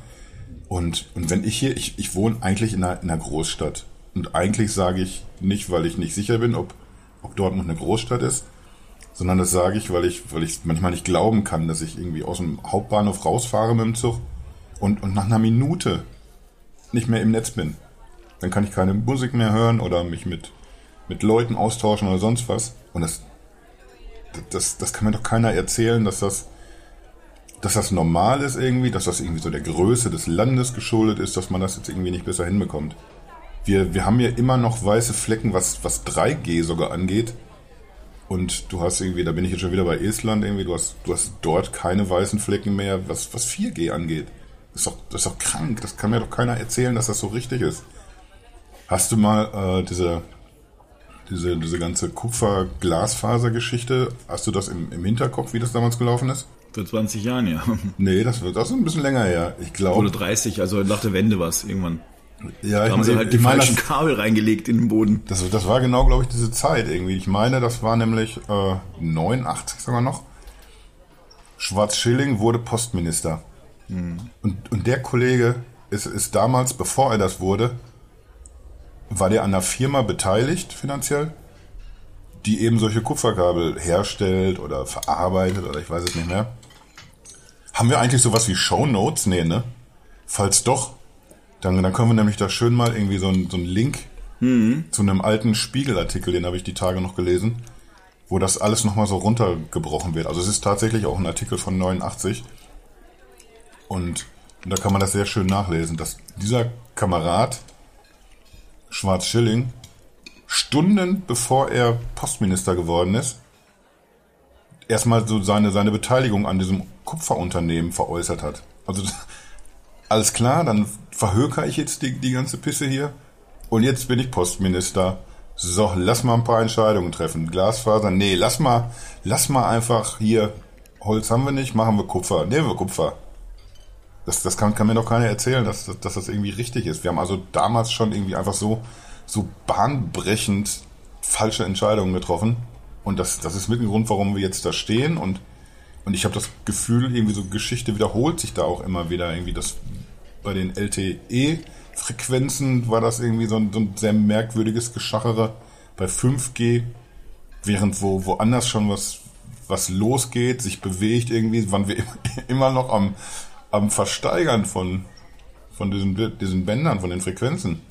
Und, und wenn ich hier, ich, ich wohne eigentlich in einer, in einer Großstadt. Und eigentlich sage ich nicht, weil ich nicht sicher bin, ob, ob Dortmund eine Großstadt ist, sondern das sage ich, weil ich, weil ich manchmal nicht glauben kann, dass ich irgendwie aus dem Hauptbahnhof rausfahre mit dem Zug und, und nach einer Minute nicht mehr im Netz bin. Dann kann ich keine Musik mehr hören oder mich mit, mit Leuten austauschen oder sonst was. Und das, das, das kann mir doch keiner erzählen, dass das, dass das normal ist irgendwie, dass das irgendwie so der Größe des Landes geschuldet ist, dass man das jetzt irgendwie nicht besser hinbekommt. Wir, wir haben ja immer noch weiße Flecken, was, was 3G sogar angeht. Und du hast irgendwie, da bin ich jetzt schon wieder bei Estland irgendwie, du hast, du hast dort keine weißen Flecken mehr, was, was 4G angeht. Das ist, doch, das ist doch krank. Das kann mir doch keiner erzählen, dass das so richtig ist. Hast du mal äh, diese, diese, diese ganze Kupfer-Glasfaser-Geschichte, hast du das im, im Hinterkopf, wie das damals gelaufen ist? Vor 20 Jahren, ja. Nee, das, wird- das ist ein bisschen länger her. Ich Oder glaube. 30, also nach der Wende was irgendwann. Ja, Da haben sie halt die meine, falschen das, Kabel reingelegt in den Boden. das, das war genau, glaube ich, diese Zeit irgendwie. Ich meine, das war nämlich äh, 89 sogar noch. Schwarz-Schilling wurde Postminister. Und, und der Kollege ist, ist damals, bevor er das wurde, war der an einer Firma beteiligt finanziell, die eben solche Kupferkabel herstellt oder verarbeitet oder ich weiß es nicht mehr. Haben wir eigentlich sowas wie Shownotes? Nee, ne? Falls doch, dann, dann können wir nämlich da schön mal irgendwie so einen so einen Link zu einem alten Spiegelartikel, den habe ich die Tage noch gelesen, wo das alles nochmal so runtergebrochen wird. Also es ist tatsächlich auch ein Artikel von 89 und, und da kann man das sehr schön nachlesen, dass dieser Kamerad Schwarz-Schilling Stunden bevor er Postminister geworden ist, erstmal so seine, seine Beteiligung an diesem Kupferunternehmen veräußert hat. Also alles klar, dann verhöker ich jetzt die, die ganze Pisse hier und jetzt bin ich Postminister. So, lass mal ein paar Entscheidungen treffen. Glasfaser, nee, lass mal, lass mal einfach hier, Holz haben wir nicht, machen wir Kupfer. Nehmen wir Kupfer. Das, das kann, kann mir doch keiner erzählen, dass, dass, dass das irgendwie richtig ist. Wir haben also damals schon irgendwie einfach so, so bahnbrechend falsche Entscheidungen getroffen. Und das, das ist mit dem Grund, warum wir jetzt da stehen. Und, und ich habe das Gefühl, irgendwie so Geschichte wiederholt sich da auch immer wieder. Irgendwie, dass bei den LTE-Frequenzen war das irgendwie so ein, so ein sehr merkwürdiges Geschachere. Bei 5G, während wo woanders schon was, was losgeht, sich bewegt irgendwie, waren wir immer noch am, am Versteigern von, von diesen, diesen Bändern, von den Frequenzen.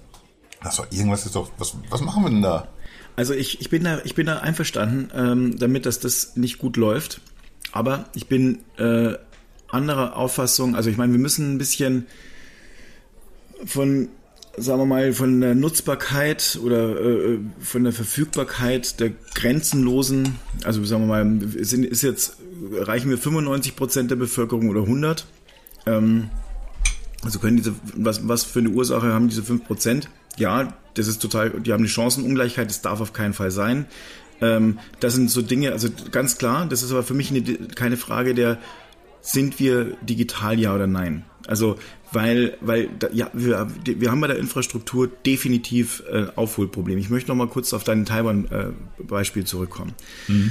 War irgendwas ist doch, was, was machen wir denn da? Also ich, ich bin da, ich bin da einverstanden, ähm, damit, dass das nicht gut läuft. Aber ich bin äh, anderer Auffassung. Also ich meine, wir müssen ein bisschen von, sagen wir mal, von der Nutzbarkeit oder äh, von der Verfügbarkeit der grenzenlosen, also sagen wir mal, sind, ist jetzt, reichen wir 95 Prozent der Bevölkerung oder 100? Ähm, also können diese, was, was für eine Ursache haben diese 5 Prozent? Ja, das ist total, die haben eine Chancenungleichheit, das darf auf keinen Fall sein. Ähm, das sind so Dinge, also ganz klar, das ist aber für mich eine, keine Frage der, sind wir digital ja oder nein? Also, weil, weil, ja, wir, wir haben bei der Infrastruktur definitiv äh, Aufholprobleme. Ich möchte noch mal kurz auf dein Taiwan-Beispiel äh, zurückkommen. Mhm.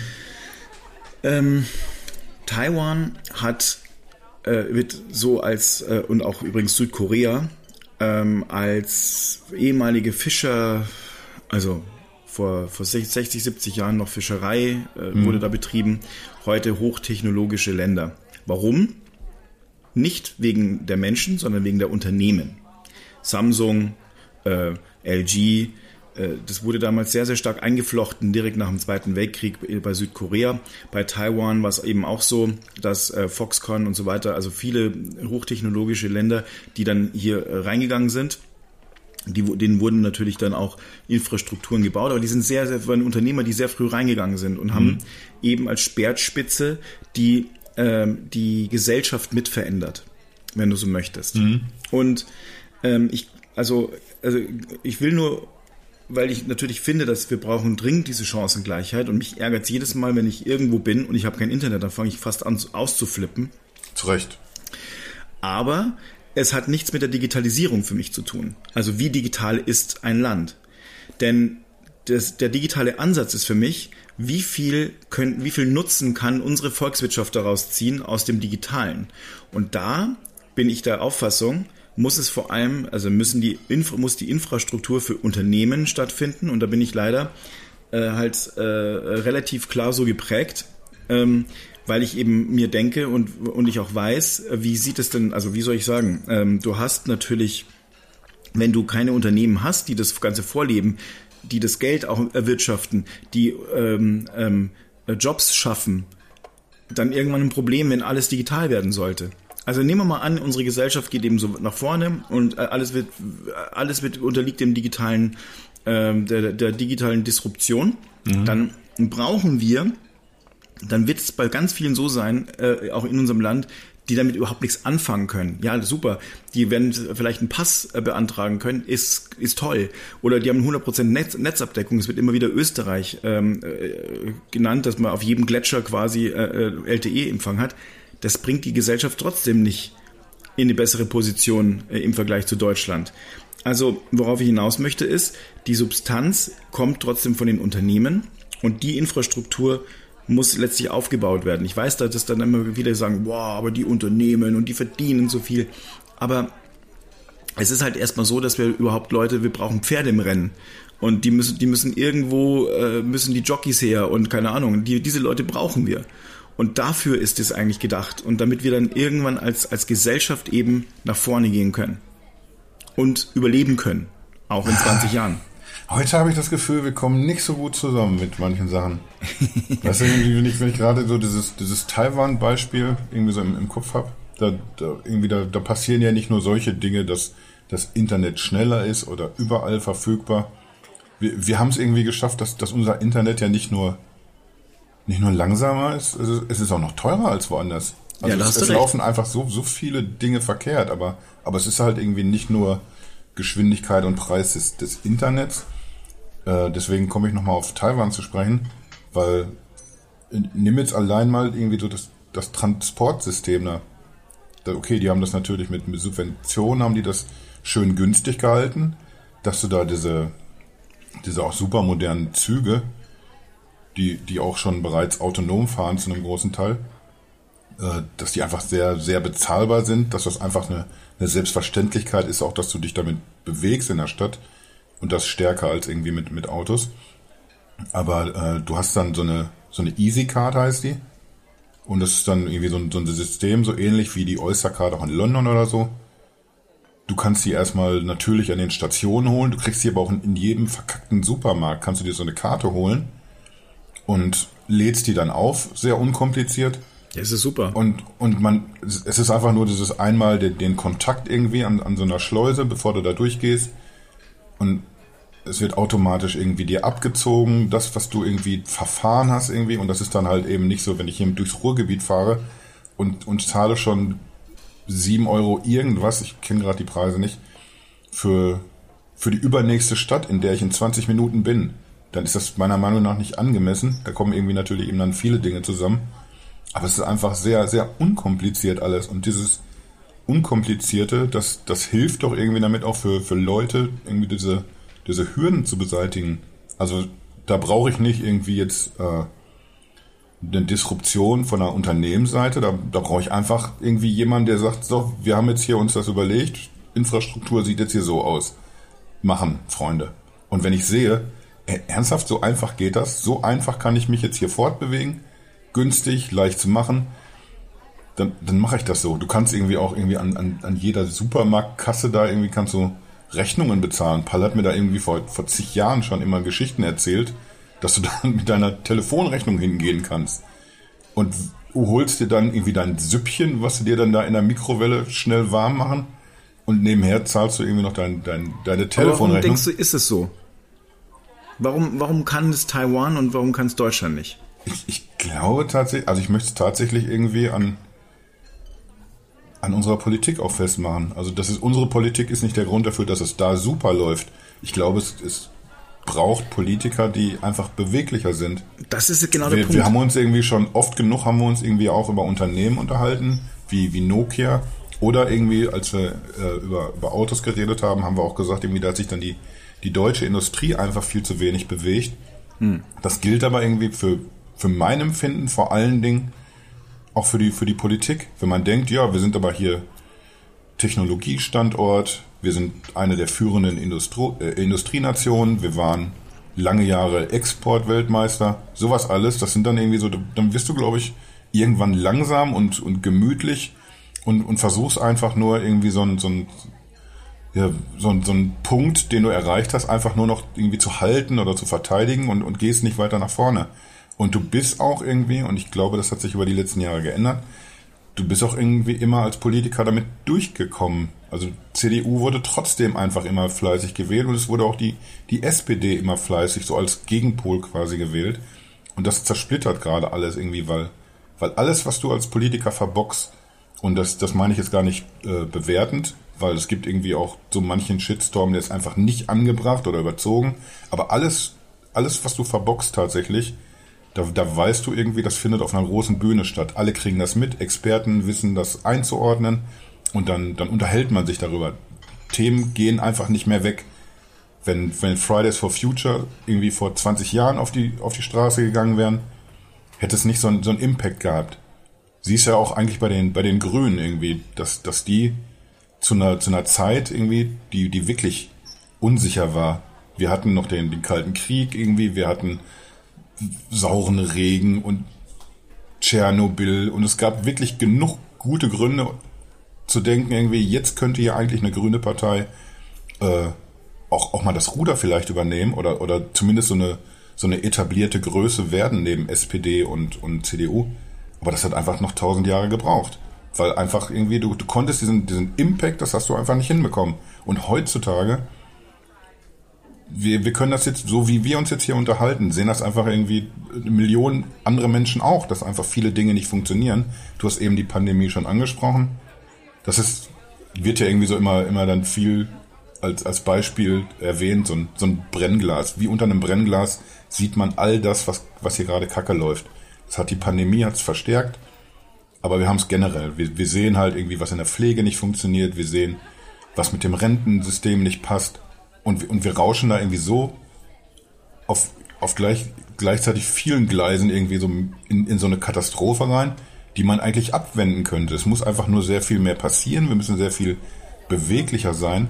Ähm, Taiwan hat, äh, wird so als, äh, und auch übrigens Südkorea, ähm, als ehemalige Fischer, also vor, vor 60, 70 Jahren noch Fischerei äh, mhm. wurde da betrieben, heute hochtechnologische Länder. Warum? Nicht wegen der Menschen, sondern wegen der Unternehmen. Samsung, äh, LG, das wurde damals sehr, sehr stark eingeflochten, direkt nach dem Zweiten Weltkrieg bei Südkorea. Bei Taiwan war es eben auch so, dass äh, Foxconn und so weiter, also viele hochtechnologische Länder, die dann hier äh, reingegangen sind die, denen wurden natürlich dann auch Infrastrukturen gebaut, aber die sind sehr, sehr, waren Unternehmer, die sehr früh reingegangen sind und mhm. haben eben als Speerspitze die, ähm, die Gesellschaft mit verändert, wenn du so möchtest. Mhm. Und ähm, ich, also, also ich will nur, weil ich natürlich finde, dass wir brauchen dringend diese Chancengleichheit und mich ärgert es jedes Mal, wenn ich irgendwo bin und ich habe kein Internet, dann fange ich fast an auszuflippen. Zu Recht. Aber es hat nichts mit der Digitalisierung für mich zu tun. Also wie digital ist ein Land? Denn das, der digitale Ansatz ist für mich, wie viel, können, wie viel Nutzen kann unsere Volkswirtschaft daraus ziehen aus dem Digitalen? Und da bin ich der Auffassung, muss es vor allem, also müssen die Infra, muss die Infrastruktur für Unternehmen stattfinden. Und da bin ich leider äh, halt äh, relativ klar so geprägt. Ähm, weil ich eben mir denke und, und ich auch weiß, wie sieht es denn, also wie soll ich sagen, ähm, du hast natürlich, wenn du keine Unternehmen hast, die das Ganze vorleben, die das Geld auch erwirtschaften, die ähm, ähm, Jobs schaffen, dann irgendwann ein Problem, wenn alles digital werden sollte. Also nehmen wir mal an, unsere Gesellschaft geht eben so nach vorne und alles wird, alles wird unterliegt dem digitalen, ähm, der, der digitalen Disruption. Mhm. Dann brauchen wir dann wird es bei ganz vielen so sein, äh, auch in unserem Land, die damit überhaupt nichts anfangen können. Ja, super. Die werden vielleicht einen Pass äh, beantragen können, ist, ist toll. Oder die haben 100% Netz, Netzabdeckung. Es wird immer wieder Österreich ähm, äh, genannt, dass man auf jedem Gletscher quasi äh, äh LTE-Empfang hat. Das bringt die Gesellschaft trotzdem nicht in eine bessere Position äh, im Vergleich zu Deutschland. Also, worauf ich hinaus möchte, ist, die Substanz kommt trotzdem von den Unternehmen und die Infrastruktur muss letztlich aufgebaut werden. Ich weiß, dass dann immer wieder sagen, wow, aber die Unternehmen und die verdienen so viel. Aber es ist halt erstmal so, dass wir überhaupt Leute, wir brauchen Pferde im Rennen. Und die müssen, die müssen irgendwo, äh, müssen die Jockeys her und keine Ahnung, die, diese Leute brauchen wir. Und dafür ist es eigentlich gedacht. Und damit wir dann irgendwann als, als Gesellschaft eben nach vorne gehen können. Und überleben können. Auch in 20 Jahren. Heute habe ich das Gefühl, wir kommen nicht so gut zusammen mit manchen Sachen. weißt du, wenn ich, wenn ich gerade so dieses, dieses Taiwan-Beispiel irgendwie so im, im Kopf habe, da, da, irgendwie da, da passieren ja nicht nur solche Dinge, dass das Internet schneller ist oder überall verfügbar. Wir, wir haben es irgendwie geschafft, dass, dass unser Internet ja nicht nur nicht nur langsamer ist, es ist, auch noch teurer als woanders. Also ja, es, es laufen einfach so, so viele Dinge verkehrt, aber, aber es ist halt irgendwie nicht nur Geschwindigkeit und Preis des, des Internets, äh, deswegen komme ich nochmal auf Taiwan zu sprechen, weil nimm jetzt allein mal irgendwie so das, das Transportsystem da. Okay, die haben das natürlich mit, mit Subventionen, haben die das schön günstig gehalten, dass du da diese, diese auch super modernen Züge, die, die auch schon bereits autonom fahren zu einem großen Teil, äh, dass die einfach sehr, sehr bezahlbar sind, dass das einfach eine, eine Selbstverständlichkeit ist, auch dass du dich damit bewegst in der Stadt und das stärker als irgendwie mit, mit Autos. Aber äh, du hast dann so eine, so eine Easy-Card heißt die. Und das ist dann irgendwie so ein, so ein System, so ähnlich wie die Oyster-Card auch in London oder so. Du kannst die erstmal natürlich an den Stationen holen. Du kriegst die aber auch in jedem verkackten Supermarkt. Kannst du dir so eine Karte holen und lädst die dann auf, sehr unkompliziert. Ja, es ist super. Und, und man, es ist einfach nur dieses einmal den, den Kontakt irgendwie an, an so einer Schleuse, bevor du da durchgehst. Und es wird automatisch irgendwie dir abgezogen, das, was du irgendwie verfahren hast irgendwie. Und das ist dann halt eben nicht so, wenn ich hier durchs Ruhrgebiet fahre und, und zahle schon sieben Euro irgendwas, ich kenne gerade die Preise nicht, für, für die übernächste Stadt, in der ich in 20 Minuten bin. Dann ist das meiner Meinung nach nicht angemessen. Da kommen irgendwie natürlich eben dann viele Dinge zusammen. Aber es ist einfach sehr, sehr unkompliziert alles. Und dieses Unkomplizierte, das, das hilft doch irgendwie damit auch für, für Leute, irgendwie diese, diese Hürden zu beseitigen. Also da brauche ich nicht irgendwie jetzt äh, eine Disruption von der Unternehmensseite. Da, da brauche ich einfach irgendwie jemanden, der sagt, so, wir haben jetzt hier uns das überlegt, Infrastruktur sieht jetzt hier so aus. Machen, Freunde. Und wenn ich sehe, ernsthaft, so einfach geht das, so einfach kann ich mich jetzt hier fortbewegen, günstig, leicht zu machen, dann, dann mache ich das so. Du kannst irgendwie auch irgendwie an, an, an jeder Supermarktkasse da irgendwie kannst du Rechnungen bezahlen. Paul hat mir da irgendwie vor, vor zig Jahren schon immer Geschichten erzählt, dass du dann mit deiner Telefonrechnung hingehen kannst. Und du holst dir dann irgendwie dein Süppchen, was du dir dann da in der Mikrowelle schnell warm machen. Und nebenher zahlst du irgendwie noch dein, dein, deine Telefonrechnung. warum denkst du, ist es so? Warum, warum kann es Taiwan und warum kann es Deutschland nicht? Ich, ich glaube tatsächlich, also ich möchte es tatsächlich irgendwie an, an unserer Politik auch festmachen. Also das ist unsere Politik ist nicht der Grund dafür, dass es da super läuft. Ich glaube, es, es braucht Politiker, die einfach beweglicher sind. Das ist genau der wir, Punkt. Wir haben uns irgendwie schon oft genug haben wir uns irgendwie auch über Unternehmen unterhalten, wie wie Nokia oder irgendwie, als wir äh, über über Autos geredet haben, haben wir auch gesagt, irgendwie da hat sich dann die die deutsche Industrie einfach viel zu wenig bewegt. Hm. Das gilt aber irgendwie für für mein Empfinden vor allen Dingen auch für die, für die Politik. Wenn man denkt, ja, wir sind aber hier Technologiestandort, wir sind eine der führenden Industri äh, Industrienationen, wir waren lange Jahre Exportweltmeister, sowas alles, das sind dann irgendwie so, dann wirst du, glaube ich, irgendwann langsam und, und gemütlich und, und versuchst einfach nur irgendwie so ein, so ein ja, so, so ein Punkt, den du erreicht hast, einfach nur noch irgendwie zu halten oder zu verteidigen und, und gehst nicht weiter nach vorne. Und du bist auch irgendwie, und ich glaube, das hat sich über die letzten Jahre geändert, du bist auch irgendwie immer als Politiker damit durchgekommen. Also CDU wurde trotzdem einfach immer fleißig gewählt und es wurde auch die, die SPD immer fleißig, so als Gegenpol quasi gewählt. Und das zersplittert gerade alles irgendwie, weil, weil alles, was du als Politiker verbockst, und das, das meine ich jetzt gar nicht äh, bewertend, weil es gibt irgendwie auch so manchen Shitstorm, der ist einfach nicht angebracht oder überzogen. Aber alles, alles, was du verbockst tatsächlich, da, da weißt du irgendwie, das findet auf einer großen Bühne statt. Alle kriegen das mit, Experten wissen das einzuordnen und dann, dann unterhält man sich darüber. Themen gehen einfach nicht mehr weg. Wenn, wenn Fridays for Future irgendwie vor 20 Jahren auf die, auf die Straße gegangen wären, hätte es nicht so, einen, so einen Impact gehabt. Siehst ja auch eigentlich bei den, bei den Grünen irgendwie, dass, dass die zu einer, zu einer Zeit irgendwie, die, die wirklich unsicher war. Wir hatten noch den, den Kalten Krieg irgendwie, wir hatten sauren Regen und Tschernobyl und es gab wirklich genug gute Gründe zu denken, irgendwie, jetzt könnte hier eigentlich eine grüne Partei äh, auch, auch mal das Ruder vielleicht übernehmen oder, oder zumindest so eine, so eine etablierte Größe werden neben SPD und, und CDU. Aber das hat einfach noch tausend Jahre gebraucht. Weil einfach irgendwie, du, du konntest diesen, diesen Impact, das hast du einfach nicht hinbekommen. Und heutzutage wir, wir können das jetzt, so wie wir uns jetzt hier unterhalten, sehen das einfach irgendwie Millionen andere Menschen auch, dass einfach viele Dinge nicht funktionieren. Du hast eben die Pandemie schon angesprochen. Das ist, wird ja irgendwie so immer, immer dann viel als, als Beispiel erwähnt, so ein, so ein Brennglas. Wie unter einem Brennglas sieht man all das, was, was hier gerade kacke läuft. Das hat die Pandemie hat's verstärkt, aber wir haben es generell. Wir, wir sehen halt irgendwie, was in der Pflege nicht funktioniert. Wir sehen, was mit dem Rentensystem nicht passt und, und wir rauschen da irgendwie so auf, auf gleich, gleichzeitig vielen Gleisen irgendwie so in, in so eine Katastrophe rein, die man eigentlich abwenden könnte. Es muss einfach nur sehr viel mehr passieren. Wir müssen sehr viel beweglicher sein.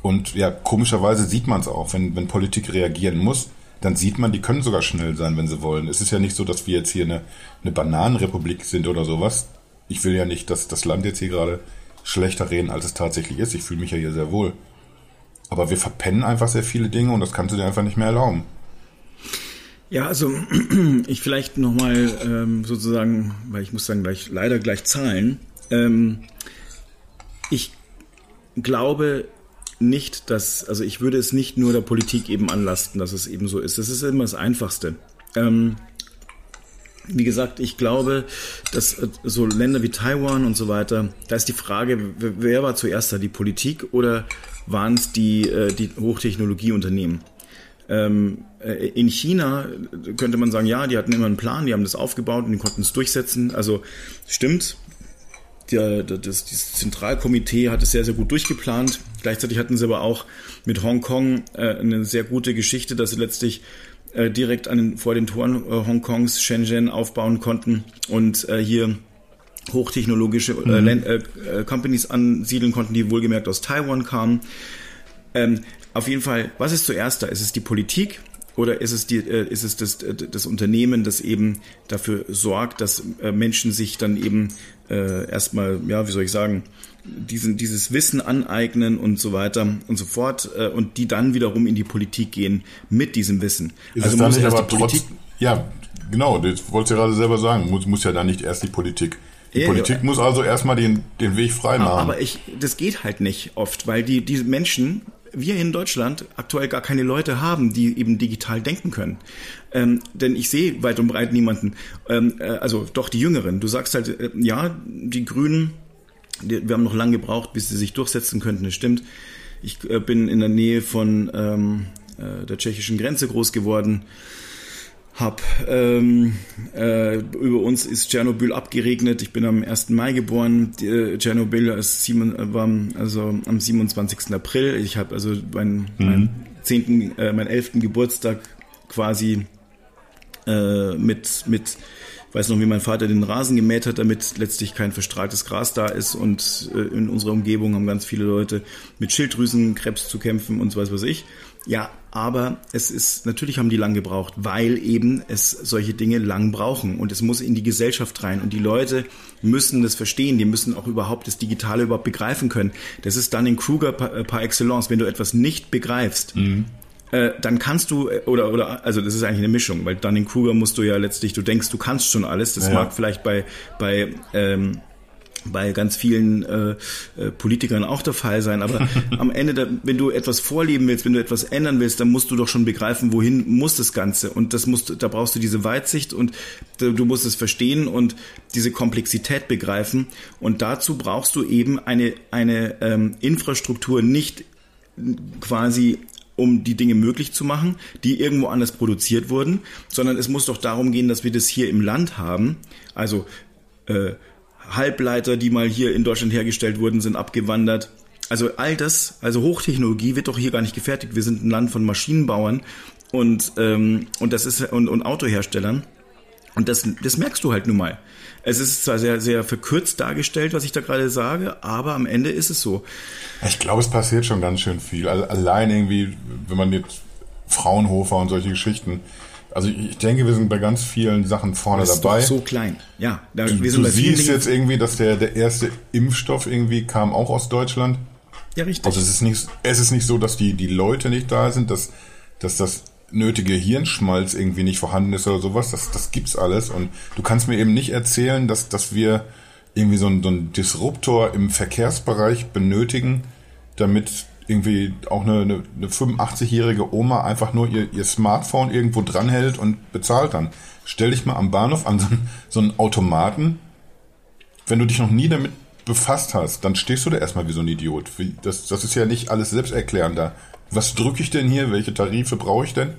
Und ja, komischerweise sieht man es auch, wenn, wenn Politik reagieren muss, dann sieht man, die können sogar schnell sein, wenn sie wollen. Es ist ja nicht so, dass wir jetzt hier eine, eine Bananenrepublik sind oder sowas. Ich will ja nicht, dass das Land jetzt hier gerade schlechter reden, als es tatsächlich ist. Ich fühle mich ja hier sehr wohl. Aber wir verpennen einfach sehr viele Dinge und das kannst du dir einfach nicht mehr erlauben. Ja, also ich vielleicht nochmal ähm, sozusagen, weil ich muss dann gleich leider gleich zahlen. Ähm, ich glaube nicht, dass, also ich würde es nicht nur der Politik eben anlasten, dass es eben so ist. Das ist immer das Einfachste. Ähm, wie gesagt, ich glaube, dass äh, so Länder wie Taiwan und so weiter, da ist die Frage, wer war zuerst da, die Politik oder waren es die, äh, die Hochtechnologieunternehmen? Ähm, äh, in China könnte man sagen, ja, die hatten immer einen Plan, die haben das aufgebaut und die konnten es durchsetzen. Also stimmt, der, das, das Zentralkomitee hat es sehr, sehr gut durchgeplant. Gleichzeitig hatten sie aber auch mit Hongkong äh, eine sehr gute Geschichte, dass sie letztlich äh, direkt an den, vor den Toren äh, Hongkongs Shenzhen aufbauen konnten und äh, hier hochtechnologische äh, mhm. äh, äh, Companies ansiedeln konnten, die wohlgemerkt aus Taiwan kamen. Ähm, auf jeden Fall, was ist zuerst da? Ist es die Politik oder ist es, die, äh, ist es das, äh, das Unternehmen, das eben dafür sorgt, dass äh, Menschen sich dann eben äh, erstmal, ja, wie soll ich sagen, diesen, dieses Wissen aneignen und so weiter und so fort äh, und die dann wiederum in die Politik gehen mit diesem Wissen. Ist also muss erst die Politik. Trotz, ja, genau, das wolltest du ja gerade selber sagen. Muss, muss ja dann nicht erst die Politik. Die ja, Politik ja. muss also erstmal den, den Weg frei machen. Aber ich, das geht halt nicht oft, weil die, diese Menschen, wir in Deutschland aktuell gar keine Leute haben, die eben digital denken können. Ähm, denn ich sehe weit und breit niemanden. Ähm, äh, also doch die Jüngeren. Du sagst halt, äh, ja, die Grünen, die, wir haben noch lange gebraucht, bis sie sich durchsetzen könnten. Das stimmt. Ich äh, bin in der Nähe von ähm, äh, der tschechischen Grenze groß geworden hab. Ähm, äh, über uns ist Tschernobyl abgeregnet. Ich bin am 1. Mai geboren. Äh, Tschernobyl ist sieben, äh, war also am 27. April. Ich habe also meinen mhm. mein 10., äh, meinen 11. Geburtstag quasi äh, mit, mit ich weiß noch, wie mein Vater den Rasen gemäht hat, damit letztlich kein verstrahltes Gras da ist. Und äh, in unserer Umgebung haben ganz viele Leute mit Schilddrüsenkrebs zu kämpfen und so was weiß ich. Ja, aber es ist, natürlich haben die lang gebraucht, weil eben es solche Dinge lang brauchen und es muss in die Gesellschaft rein und die Leute müssen das verstehen, die müssen auch überhaupt das Digitale überhaupt begreifen können. Das ist dann in Kruger par, äh, par excellence. Wenn du etwas nicht begreifst, mhm. äh, dann kannst du, äh, oder, oder, also das ist eigentlich eine Mischung, weil dann in Kruger musst du ja letztlich, du denkst, du kannst schon alles. Das ja. mag vielleicht bei, bei, ähm, bei ganz vielen äh, äh, Politikern auch der Fall sein. Aber am Ende, da, wenn du etwas vorleben willst, wenn du etwas ändern willst, dann musst du doch schon begreifen, wohin muss das Ganze. Und das musst, da brauchst du diese Weitsicht und du musst es verstehen und diese Komplexität begreifen. Und dazu brauchst du eben eine, eine ähm, Infrastruktur nicht quasi um die Dinge möglich zu machen, die irgendwo anders produziert wurden, sondern es muss doch darum gehen, dass wir das hier im Land haben. Also äh, Halbleiter, die mal hier in Deutschland hergestellt wurden, sind abgewandert. Also all das, also Hochtechnologie wird doch hier gar nicht gefertigt. Wir sind ein Land von Maschinenbauern und, ähm, und das ist und, und Autoherstellern. Und das, das merkst du halt nun mal. Es ist zwar sehr, sehr verkürzt dargestellt, was ich da gerade sage, aber am Ende ist es so. Ich glaube, es passiert schon ganz schön viel. Allein irgendwie, wenn man jetzt Fraunhofer und solche Geschichten, also ich denke, wir sind bei ganz vielen Sachen vorne das ist dabei. Doch so klein, ja. Da, du, wir sind du siehst jetzt irgendwie, dass der, der erste Impfstoff irgendwie kam auch aus Deutschland. Ja, richtig. Also es ist nicht, es ist nicht so, dass die, die Leute nicht da sind, dass, dass das nötige Hirnschmalz irgendwie nicht vorhanden ist oder sowas. Das, das gibt's alles. Und du kannst mir eben nicht erzählen, dass, dass wir irgendwie so einen, so einen Disruptor im Verkehrsbereich benötigen, damit irgendwie auch eine, eine, eine 85-jährige Oma einfach nur ihr, ihr Smartphone irgendwo dranhält und bezahlt dann. Stell dich mal am Bahnhof an so, so einen Automaten. Wenn du dich noch nie damit befasst hast, dann stehst du da erstmal wie so ein Idiot. Das, das ist ja nicht alles selbsterklärender. Was drücke ich denn hier? Welche Tarife brauche ich denn?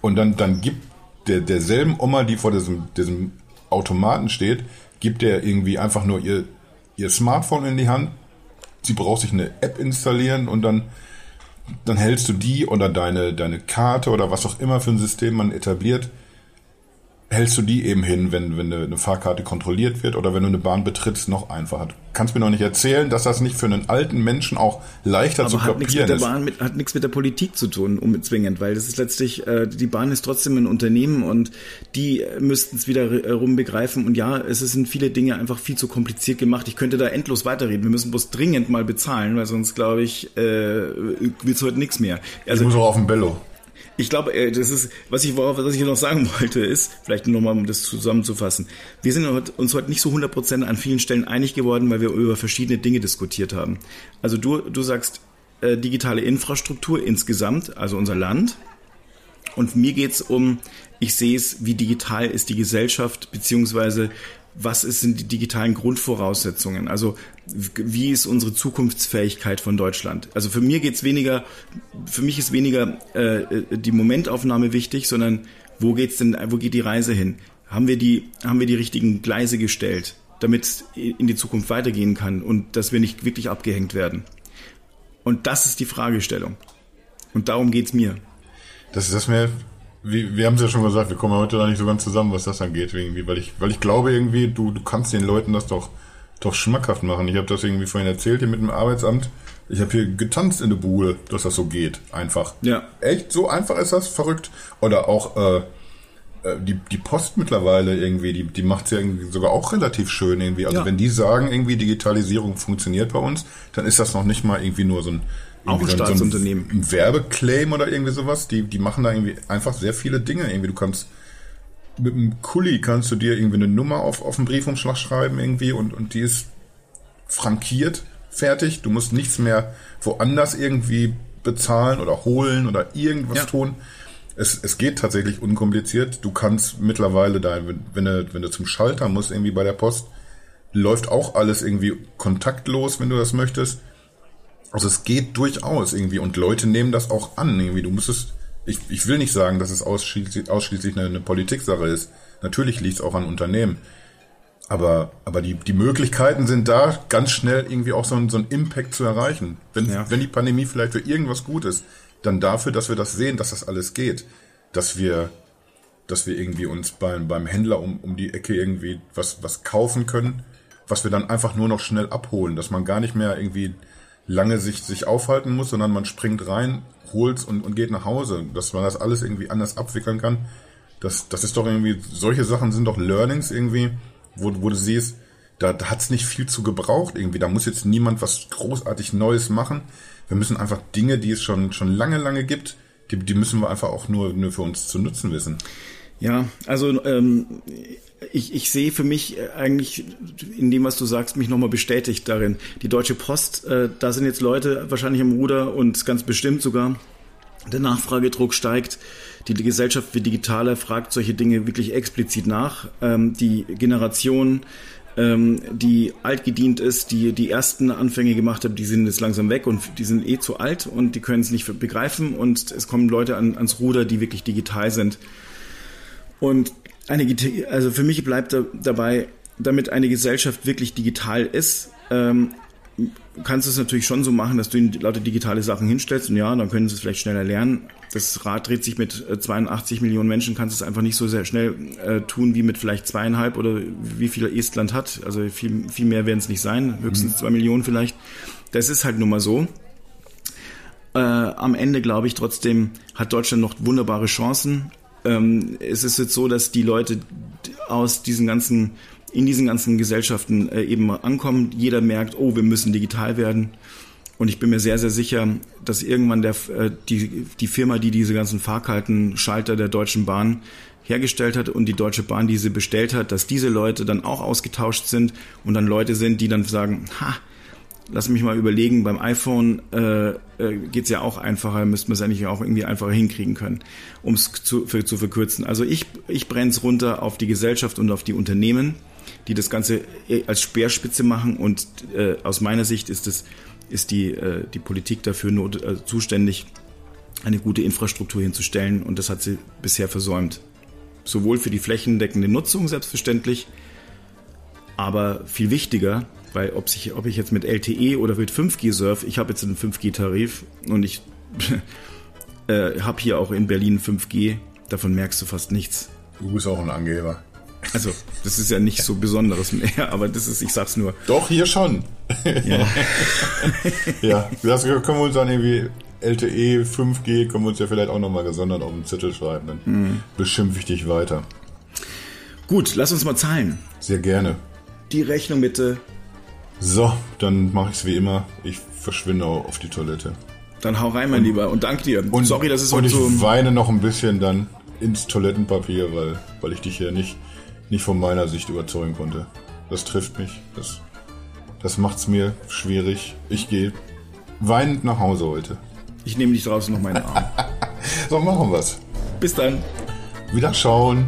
Und dann, dann gibt der, derselben Oma, die vor diesem, diesem Automaten steht, gibt der irgendwie einfach nur ihr, ihr Smartphone in die Hand, sie braucht sich eine App installieren und dann, dann hältst du die oder deine, deine Karte oder was auch immer für ein System man etabliert, hältst du die eben hin, wenn, wenn eine Fahrkarte kontrolliert wird oder wenn du eine Bahn betrittst, noch einfacher. Du kannst mir noch nicht erzählen, dass das nicht für einen alten Menschen auch leichter Aber zu hat nichts kapieren mit der ist. Bahn mit, hat nichts mit der Politik zu tun, um zwingend, weil das ist letztlich äh, die Bahn ist trotzdem ein Unternehmen und die müssten es wieder äh, rum begreifen und ja, es sind viele Dinge einfach viel zu kompliziert gemacht. Ich könnte da endlos weiterreden. Wir müssen bloß dringend mal bezahlen, weil sonst glaube ich äh, wird's heute nichts mehr. ich Also muss auch auf dem Bello. Ich glaube, äh, das ist, was ich, was ich noch sagen wollte, ist, vielleicht nochmal, um das zusammenzufassen. Wir sind uns heute nicht so 100% an vielen Stellen einig geworden, weil wir über verschiedene Dinge diskutiert haben. Also du, du sagst, äh, digitale Infrastruktur insgesamt, also unser Land. Und mir geht's um, ich sehe es, wie digital ist die Gesellschaft, beziehungsweise was ist, sind die digitalen Grundvoraussetzungen? Also wie ist unsere Zukunftsfähigkeit von Deutschland? Also für mir geht's weniger, für mich ist weniger äh, die Momentaufnahme wichtig, sondern wo geht's denn, wo geht die Reise hin? Haben wir die, haben wir die richtigen Gleise gestellt, damit in die Zukunft weitergehen kann und dass wir nicht wirklich abgehängt werden? Und das ist die Fragestellung. Und darum geht's mir. Das ist das mir, wie, wir haben es ja schon gesagt, wir kommen heute da nicht so ganz zusammen, was das angeht, irgendwie, weil ich, weil ich glaube irgendwie, du, du kannst den Leuten das doch, doch schmackhaft machen. Ich habe das irgendwie vorhin erzählt hier mit dem Arbeitsamt. Ich habe hier getanzt in der Bude, dass das so geht, einfach. Ja. Echt, so einfach ist das, verrückt. Oder auch äh, äh, die, die Post mittlerweile irgendwie, die, die macht es ja irgendwie sogar auch relativ schön irgendwie. Also Ja. wenn die sagen, irgendwie Digitalisierung funktioniert bei uns, dann ist das noch nicht mal irgendwie nur so ein Auch ein irgendwie so Staatsunternehmen. ein Werbeclaim oder irgendwie sowas. Die, die machen da irgendwie einfach sehr viele Dinge. Irgendwie, du kannst mit einem Kuli kannst du dir irgendwie eine Nummer auf, auf den Briefumschlag schreiben irgendwie und, und die ist frankiert, fertig. Du musst nichts mehr woanders irgendwie bezahlen oder holen oder irgendwas Ja. tun. Es, es geht tatsächlich unkompliziert. Du kannst mittlerweile da, wenn, wenn, du, wenn du zum Schalter musst, irgendwie bei der Post, läuft auch alles irgendwie kontaktlos, wenn du das möchtest. Also es geht durchaus irgendwie und Leute nehmen das auch an. Irgendwie, du musstest, ich, ich will nicht sagen, dass es ausschließlich, ausschließlich eine, eine Politiksache ist. Natürlich liegt es auch an Unternehmen. Aber, aber die, die Möglichkeiten sind da, ganz schnell irgendwie auch so einen, so einen Impact zu erreichen. Wenn, Ja. wenn die Pandemie vielleicht für irgendwas gut ist, dann dafür, dass wir das sehen, dass das alles geht. Dass wir, dass wir irgendwie uns beim, beim Händler um, um die Ecke irgendwie was, was kaufen können, was wir dann einfach nur noch schnell abholen, dass man gar nicht mehr irgendwie lange sich, sich aufhalten muss, sondern man springt rein, holt's und, und geht nach Hause, dass man das alles irgendwie anders abwickeln kann. Das, das ist doch irgendwie, solche Sachen sind doch Learnings irgendwie, wo, wo du siehst, da, da hat's nicht viel zu gebraucht irgendwie. Da muss jetzt niemand was großartig Neues machen. Wir müssen einfach Dinge, die es schon, schon lange, lange gibt, die, die müssen wir einfach auch nur, nur für uns zu nutzen wissen. Ja, also ähm, ich, ich sehe für mich äh, eigentlich in dem, was du sagst, mich nochmal bestätigt darin. Die Deutsche Post, äh, da sind jetzt Leute wahrscheinlich am Ruder und ganz bestimmt sogar der Nachfragedruck steigt. Die Gesellschaft wird digitaler, fragt solche Dinge wirklich explizit nach. Ähm, die Generation, ähm, die altgedient ist, die die ersten Anfänge gemacht hat, die sind jetzt langsam weg und die sind eh zu alt und die können es nicht begreifen und es kommen Leute an, ans Ruder, die wirklich digital sind. Und eine, also für mich bleibt da, dabei, damit eine Gesellschaft wirklich digital ist, ähm, kannst du es natürlich schon so machen, dass du ihnen lauter digitale Sachen hinstellst und ja, dann können sie es vielleicht schneller lernen. Das Rad dreht sich mit äh, 82 Millionen Menschen, kannst du es einfach nicht so sehr schnell äh, tun wie mit vielleicht zweieinhalb oder wie viel Estland hat. Also viel, viel mehr werden es nicht sein, höchstens zwei Millionen vielleicht. Das ist halt nun mal so. Äh, am Ende glaube ich trotzdem hat Deutschland noch wunderbare Chancen. Ähm, es ist jetzt so, dass die Leute aus diesen ganzen, in diesen ganzen Gesellschaften äh, eben ankommen. Jeder merkt, oh, wir müssen digital werden. Und ich bin mir sehr, sehr sicher, dass irgendwann der, äh, die, die Firma, die diese ganzen Fahrkartenschalter der Deutschen Bahn hergestellt hat und die Deutsche Bahn diese bestellt hat, dass diese Leute dann auch ausgetauscht sind und dann Leute sind, die dann sagen, ha, lass mich mal überlegen, beim iPhone äh, äh, geht es ja auch einfacher, müsste man es eigentlich auch irgendwie einfacher hinkriegen können, um es zu, für, zu verkürzen. Also ich, ich brenne es runter auf die Gesellschaft und auf die Unternehmen, die das Ganze äh, als Speerspitze machen und äh, aus meiner Sicht ist, es, ist die, äh, die Politik dafür not, äh, zuständig, eine gute Infrastruktur hinzustellen und das hat sie bisher versäumt. Sowohl für die flächendeckende Nutzung selbstverständlich, aber viel wichtiger, weil ob, sich, ob ich jetzt mit LTE oder mit 5G surf, ich habe jetzt einen 5G-Tarif und ich äh, habe hier auch in Berlin 5G, davon merkst du fast nichts. Du bist auch ein Angeber. Also, das ist ja nicht so Besonderes mehr, aber das ist, ich sag's nur. Doch, hier schon. Ja. Ja, das können wir uns dann irgendwie LTE 5G, können wir uns ja vielleicht auch nochmal gesondert auf den Zettel schreiben. Dann Mhm. beschimpfe ich dich weiter. Gut, lass uns mal zahlen. Sehr gerne. Die Rechnung bitte. So, dann mache ich es wie immer. Ich verschwinde auf die Toilette. Dann hau rein, mein Lieber. Und danke dir. Und, Sorry, dass es und heute ich so. weine noch ein bisschen dann ins Toilettenpapier, weil, weil ich dich hier nicht, nicht von meiner Sicht überzeugen konnte. Das trifft mich. Das, das macht's mir schwierig. Ich gehe weinend nach Hause heute. Ich nehme dich draußen noch meinen Arm. So, machen wir's. Bis dann. Wieder schauen.